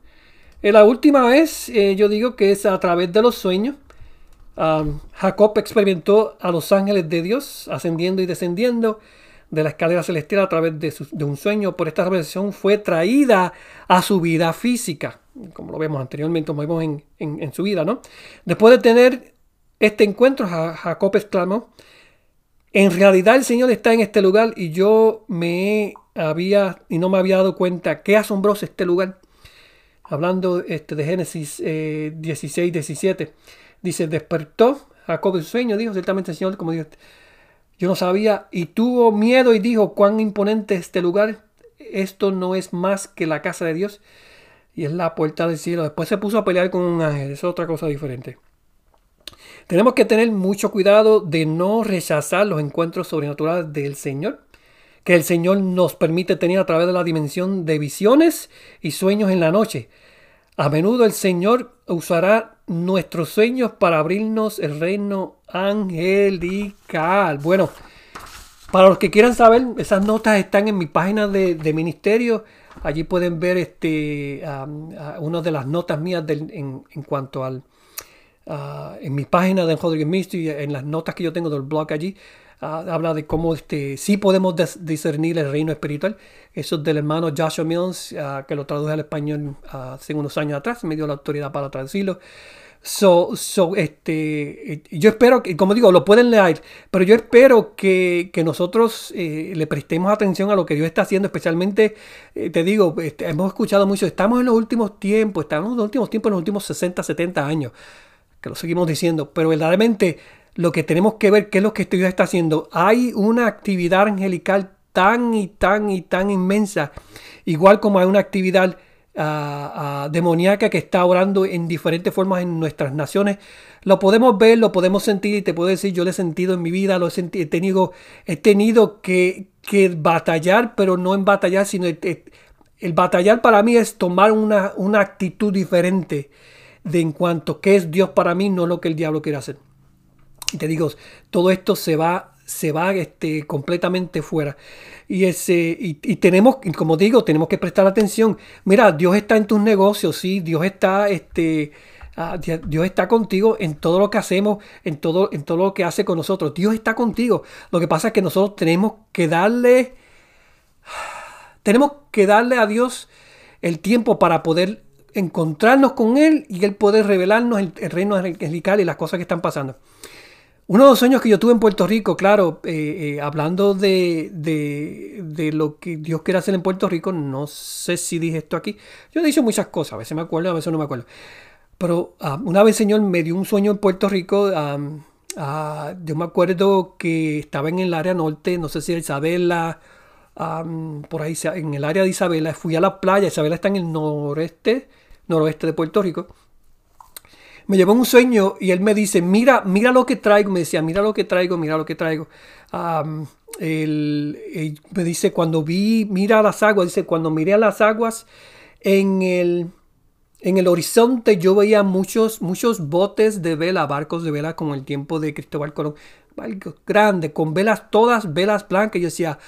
Eh, la última vez, eh, yo digo que es a través de los sueños. Jacob experimentó a los ángeles de Dios ascendiendo y descendiendo de la escalera celestial a través de, un sueño. Por esta revelación fue traída a su vida física, como lo vemos anteriormente, como vemos en, en su vida, ¿no? Después de tener este encuentro, Jacob exclamó, en realidad el Señor está en este lugar y yo me había y no me había dado cuenta qué asombroso este lugar. Hablando este, de Génesis 16, eh, 17, dice, despertó Jacob el sueño, dijo ciertamente el Señor, como dijo, yo no sabía, y tuvo miedo y dijo, cuán imponente este lugar, esto no es más que la casa de Dios y es la puerta del cielo. Después se puso a pelear con un ángel, es otra cosa diferente. Tenemos que tener mucho cuidado de no rechazar los encuentros sobrenaturales del Señor, que el Señor nos permite tener a través de la dimensión de visiones y sueños en la noche. A menudo el Señor usará nuestros sueños para abrirnos el reino angelical. Bueno, para los que quieran saber, esas notas están en mi página de, ministerio. Allí pueden ver este, una de las notas mías en, cuanto al... en mi página de Rodriguez Mystery, en las notas que yo tengo del blog allí, habla de cómo este, sí podemos discernir el reino espiritual. Eso es del hermano Joshua Mills, que lo traduje al español hace unos años atrás, me dio la autoridad para traducirlo. So, so, este, yo espero que, como digo, lo pueden leer, pero yo espero que, nosotros eh, le prestemos atención a lo que Dios está haciendo, especialmente, eh, te digo, este, hemos escuchado mucho, estamos en los últimos tiempos, estamos en los últimos tiempos, en los últimos 60, 70 años, que lo seguimos diciendo, pero verdaderamente lo que tenemos que ver, qué es lo que Dios está haciendo. Hay una actividad angelical tan y tan y tan inmensa, igual como hay una actividad demoníaca que está orando en diferentes formas en nuestras naciones. Lo podemos ver, lo podemos sentir y te puedo decir, yo lo he sentido en mi vida, lo he, he tenido, he tenido que, que, batallar, pero no en batallar, sino el, batallar para mí es tomar una, una actitud diferente de en cuanto que es Dios para mí, no lo que el diablo quiere hacer. Y te digo, todo esto se va se va este, completamente fuera. Y, ese, y, tenemos, como digo, tenemos que prestar atención. Mira, Dios está en tus negocios, sí, Dios está, este, ah, Dios está contigo en todo lo que hacemos, en todo, en todo lo que hace con nosotros. Dios está contigo. Lo que pasa es que nosotros tenemos que darle, [sighs] tenemos que darle a Dios el tiempo para poder encontrarnos con Él y Él poder revelarnos el, el reino angelical y las cosas que están pasando. Uno de los sueños que yo tuve en Puerto Rico, claro, eh, eh, hablando de, de, lo que Dios quiere hacer en Puerto Rico, no sé si dije esto aquí. Yo he dicho muchas cosas, a veces me acuerdo, a veces no me acuerdo. Pero ah, una vez, Señor, me dio un sueño en Puerto Rico. Ah, yo me acuerdo que estaba en el área norte, no sé si Isabela, por ahí, en el área de Isabela. Fui a la playa, Isabela está en el noreste, noroeste de Puerto Rico me llevó un sueño y él me dice, mira, mira lo que traigo. Me decía, mira lo que traigo, mira lo que traigo. él, me dice, cuando vi, mira las aguas, dice, cuando miré a las aguas en el, en el horizonte yo veía muchos, muchos botes de vela, barcos de vela como el tiempo de Cristóbal Colón, barcos grandes, con velas todas, velas blancas. yo decía,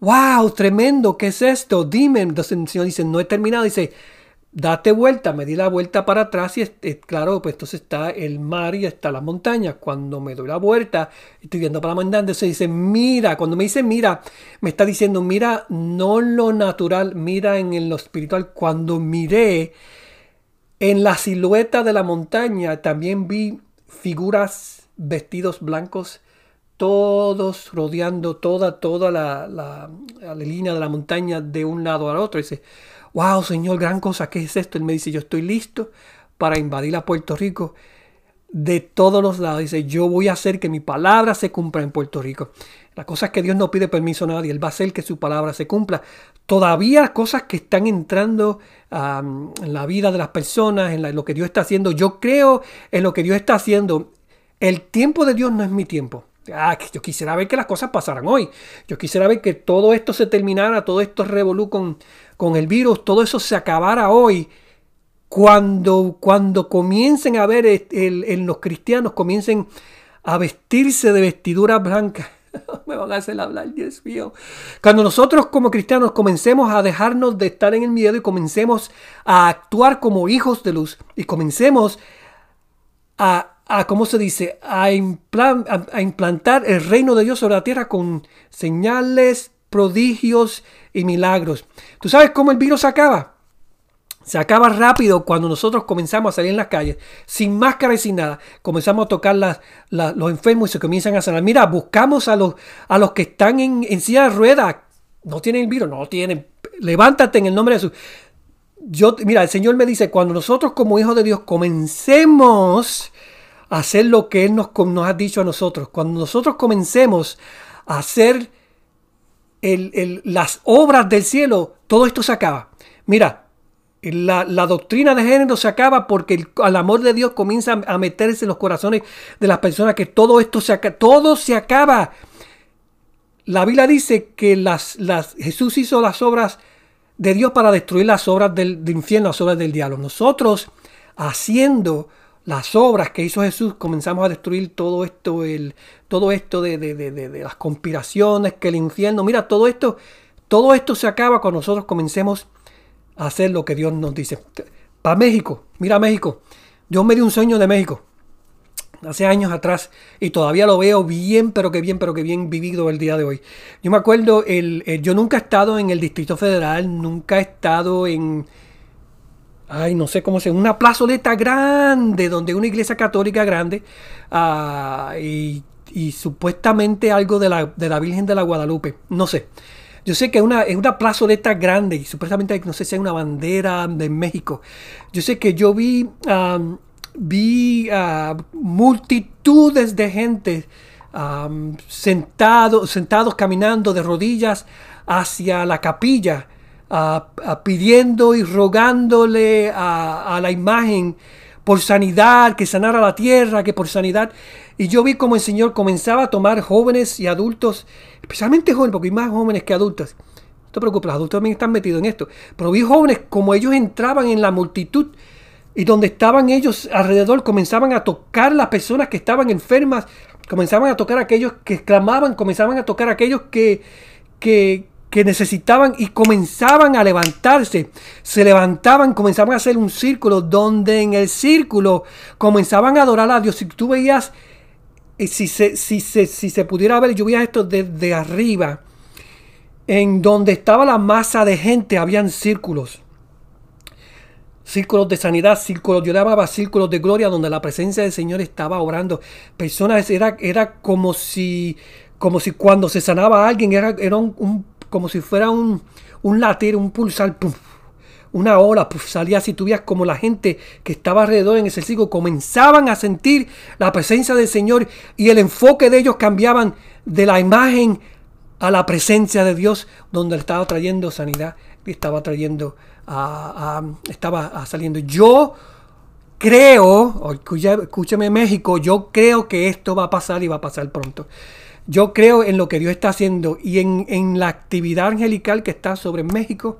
wow, tremendo, ¿qué es esto? Dime. Entonces el Señor dice, no he terminado. Dice, date vuelta, me di la vuelta para atrás y claro, pues entonces está el mar y está la montaña. Cuando me doy la vuelta, estoy viendo para la montaña, entonces dice, mira, cuando me dice mira, me está diciendo, mira, no lo natural, mira en lo espiritual. Cuando miré en la silueta de la montaña, también vi figuras, vestidos blancos, todos rodeando toda, toda la, la, la línea de la montaña de un lado al otro. Dice, wow, Señor, gran cosa, ¿qué es esto? Él me dice, yo estoy listo para invadir a Puerto Rico de todos los lados. Dice, yo voy a hacer que mi palabra se cumpla en Puerto Rico. La cosa es que Dios no pide permiso a nadie, Él va a hacer que su palabra se cumpla. Todavía cosas que están entrando en la vida de las personas, en, lo que Dios está haciendo. Yo creo en lo que Dios está haciendo. El tiempo de Dios no es mi tiempo. Ah, yo quisiera ver que las cosas pasaran hoy. Yo quisiera ver que todo esto se terminara, todo esto revolú con el virus, todo eso se acabara hoy. Cuando, cuando comiencen a ver en los cristianos, comiencen a vestirse de vestiduras blancas. [laughs] Me van a hacer hablar, Dios mío. Cuando nosotros como cristianos comencemos a dejarnos de estar en el miedo y comencemos a actuar como hijos de luz y comencemos a a, ¿cómo se dice? A, implantar el reino de Dios sobre la tierra con señales, prodigios y milagros. ¿Tú sabes cómo el virus se acaba? Se acaba rápido cuando nosotros comenzamos a salir en las calles sin máscara y sin nada. Comenzamos a tocar los enfermos y se comienzan a sanar. Mira, buscamos a los, a los que están en, en silla de ruedas No tienen el virus, no tienen. Levántate en el nombre de Jesús. Yo, mira, el Señor me dice, cuando nosotros como hijos de Dios comencemos a hacer lo que Él nos, nos ha dicho a nosotros, cuando nosotros comencemos a hacer las obras del cielo, todo esto se acaba. Mira, la, doctrina de género se acaba porque el, amor de Dios comienza a meterse en los corazones de las personas que todo esto se acaba, todo se acaba. La Biblia dice que las, las, Jesús hizo las obras de Dios para destruir las obras del, del infierno, las obras del diablo. Nosotros haciendo las obras que hizo Jesús, comenzamos a destruir todo esto, el, todo esto de, de, las conspiraciones, que el infierno, mira, todo esto, todo esto se acaba cuando nosotros comencemos a hacer lo que Dios nos dice. Para México, mira México, Dios me dio un sueño de México hace años atrás y todavía lo veo bien, pero que bien, pero que bien vivido el día de hoy. Yo me acuerdo, el, yo nunca he estado en el Distrito Federal, nunca he estado en, ay, no sé cómo se una plazoleta grande, donde una iglesia católica grande, ah, supuestamente algo de la, de la, Virgen de la Guadalupe, no sé. Yo sé que es una, es una plazoleta grande y supuestamente, no sé si hay una bandera de México. Yo sé que yo vi, vi uh, multitudes de gente sentados, sentados caminando de rodillas hacia la capilla pidiendo y rogándole a, la imagen por sanidad, que sanara la tierra, que por sanidad. Y yo vi como el Señor comenzaba a tomar jóvenes y adultos, especialmente jóvenes, porque hay más jóvenes que adultos. No te preocupes, los adultos también están metidos en esto. Pero vi jóvenes como ellos entraban en la multitud y donde estaban ellos alrededor, comenzaban a tocar las personas que estaban enfermas, comenzaban a tocar a aquellos que clamaban, comenzaban a tocar a aquellos que, que, que necesitaban y comenzaban a levantarse. Se levantaban, comenzaban a hacer un círculo donde en el círculo comenzaban a adorar a Dios. Si tú veías, eh, si se, si se, si se pudiera ver, yo veía esto desde arriba, en donde estaba la masa de gente, habían círculos. Círculos de sanidad, círculos, yo llamaba círculos de gloria, donde la presencia del Señor estaba obrando. Personas, era, era como si como si cuando se sanaba a alguien era, era un, como si fuera un, un latir, un pulsar, una ola, salía así, tú como la gente que estaba alrededor en ese ciclo comenzaban a sentir la presencia del Señor y el enfoque de ellos cambiaban de la imagen a la presencia de Dios, donde estaba trayendo sanidad, estaba trayendo, estaba saliendo. Yo creo, escúchame México, yo creo que esto va a pasar y va a pasar pronto. Yo creo en lo que Dios está haciendo y en, la actividad angelical que está sobre México,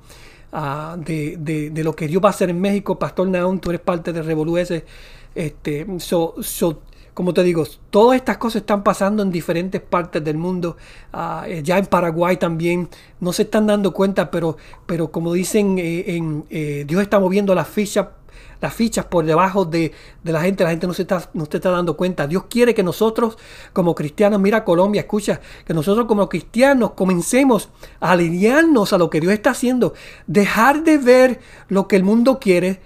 ah, de, lo que Dios va a hacer en México. Pastor Naón, tú eres parte de Revolu Este, como te digo, todas estas cosas están pasando en diferentes partes del mundo. Ah, eh, ya en Paraguay también no se están dando cuenta, pero, pero como dicen, eh, en, eh, Dios está moviendo las fichas las fichas por debajo de, la gente, la gente no se, está, no se está dando cuenta. Dios quiere que nosotros como cristianos, mira Colombia, escucha, que nosotros como cristianos comencemos a alinearnos a lo que Dios está haciendo, dejar de ver lo que el mundo quiere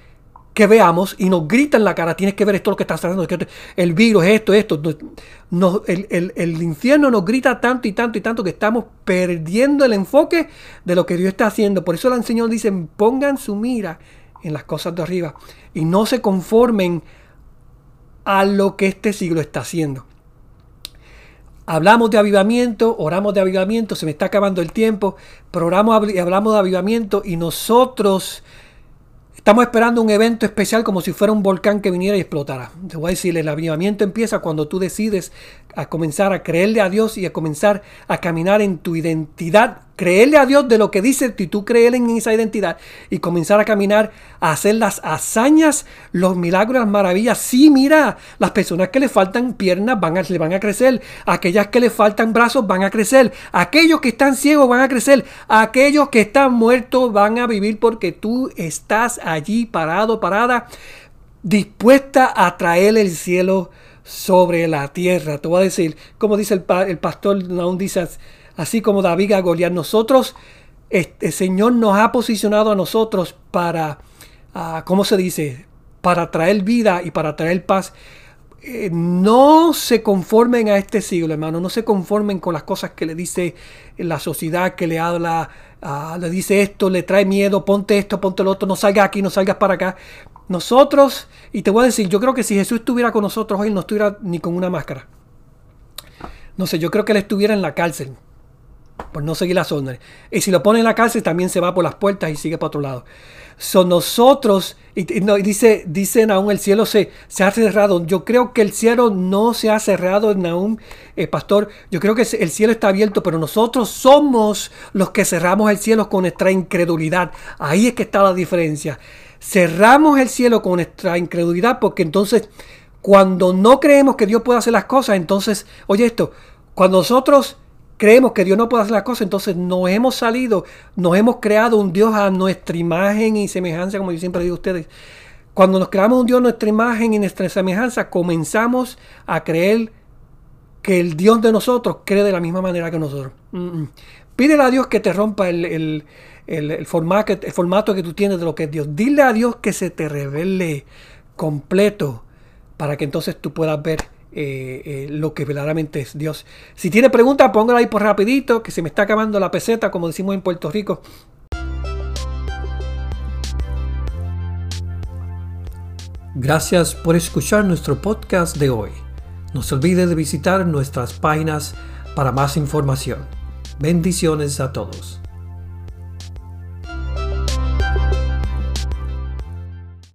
que veamos y nos grita en la cara, tienes que ver esto lo que está haciendo, el virus, esto, esto. el, el, infierno nos grita tanto y tanto y tanto que estamos perdiendo el enfoque de lo que Dios está haciendo. Por eso el Señor dice, pongan su mira en las cosas de arriba y no se conformen a lo que este siglo está haciendo. Hablamos de avivamiento, oramos de avivamiento, se me está acabando el tiempo, pero oramos, hablamos de avivamiento y nosotros estamos esperando un evento especial como si fuera un volcán que viniera y explotara. Te voy a decir, el avivamiento empieza cuando tú decides a comenzar a creerle a Dios y a comenzar a caminar en tu identidad. Creerle a Dios de lo que dice y tú creerle en esa identidad y comenzar a caminar, a hacer las hazañas, los milagros, las maravillas. Sí, mira, las personas que le faltan piernas van a, le van a crecer, aquellas que le faltan brazos van a crecer, aquellos que están ciegos van a crecer, aquellos que están muertos van a vivir porque tú estás allí parado, parada, dispuesta a traer el cielo sobre la tierra. Te voy a decir, como dice el, el pastor Naún dice, así como David a Goliat. Nosotros, este, Señor nos ha posicionado a nosotros para, ah, ¿cómo se dice? Para traer vida y para traer paz. eh, no se conformen a este siglo, hermano. No se conformen con las cosas que le dice la sociedad, que le habla, ah, le dice esto, le trae miedo, ponte esto, ponte lo otro, no salgas aquí, no salgas para acá. Nosotros, y te voy a decir, yo creo que si Jesús estuviera con nosotros hoy, no estuviera ni con una máscara. No sé, yo creo que él estuviera en la cárcel por no seguir las órdenes. Y si lo pone en la cárcel, también se va por las puertas y sigue para otro lado. Son nosotros, y, dice, dicen aún el cielo se, se ha cerrado. Yo creo que el cielo no se ha cerrado, aún, eh, pastor. Yo creo que el cielo está abierto, pero nosotros somos los que cerramos el cielo con nuestra incredulidad. Ahí es que está la diferencia. Cerramos el cielo con nuestra incredulidad porque entonces cuando no creemos que Dios puede hacer las cosas, entonces, oye esto, cuando nosotros creemos que Dios no puede hacer las cosas, entonces nos hemos salido, nos hemos creado un Dios a nuestra imagen y semejanza, como yo siempre digo a ustedes. Cuando nos creamos un Dios a nuestra imagen y nuestra semejanza, comenzamos a creer que el Dios de nosotros cree de la misma manera que nosotros. Pídele a Dios que te rompa el, formato, el formato que tú tienes de lo que es Dios. Dile a Dios que se te revele completo para que entonces tú puedas ver eh, eh, lo que verdaderamente es Dios. Si tiene preguntas, póngala ahí por rapidito, que se me está acabando la peseta, como decimos en Puerto Rico. Gracias por escuchar nuestro podcast de hoy. No se olvide de visitar nuestras páginas para más información. Bendiciones a todos.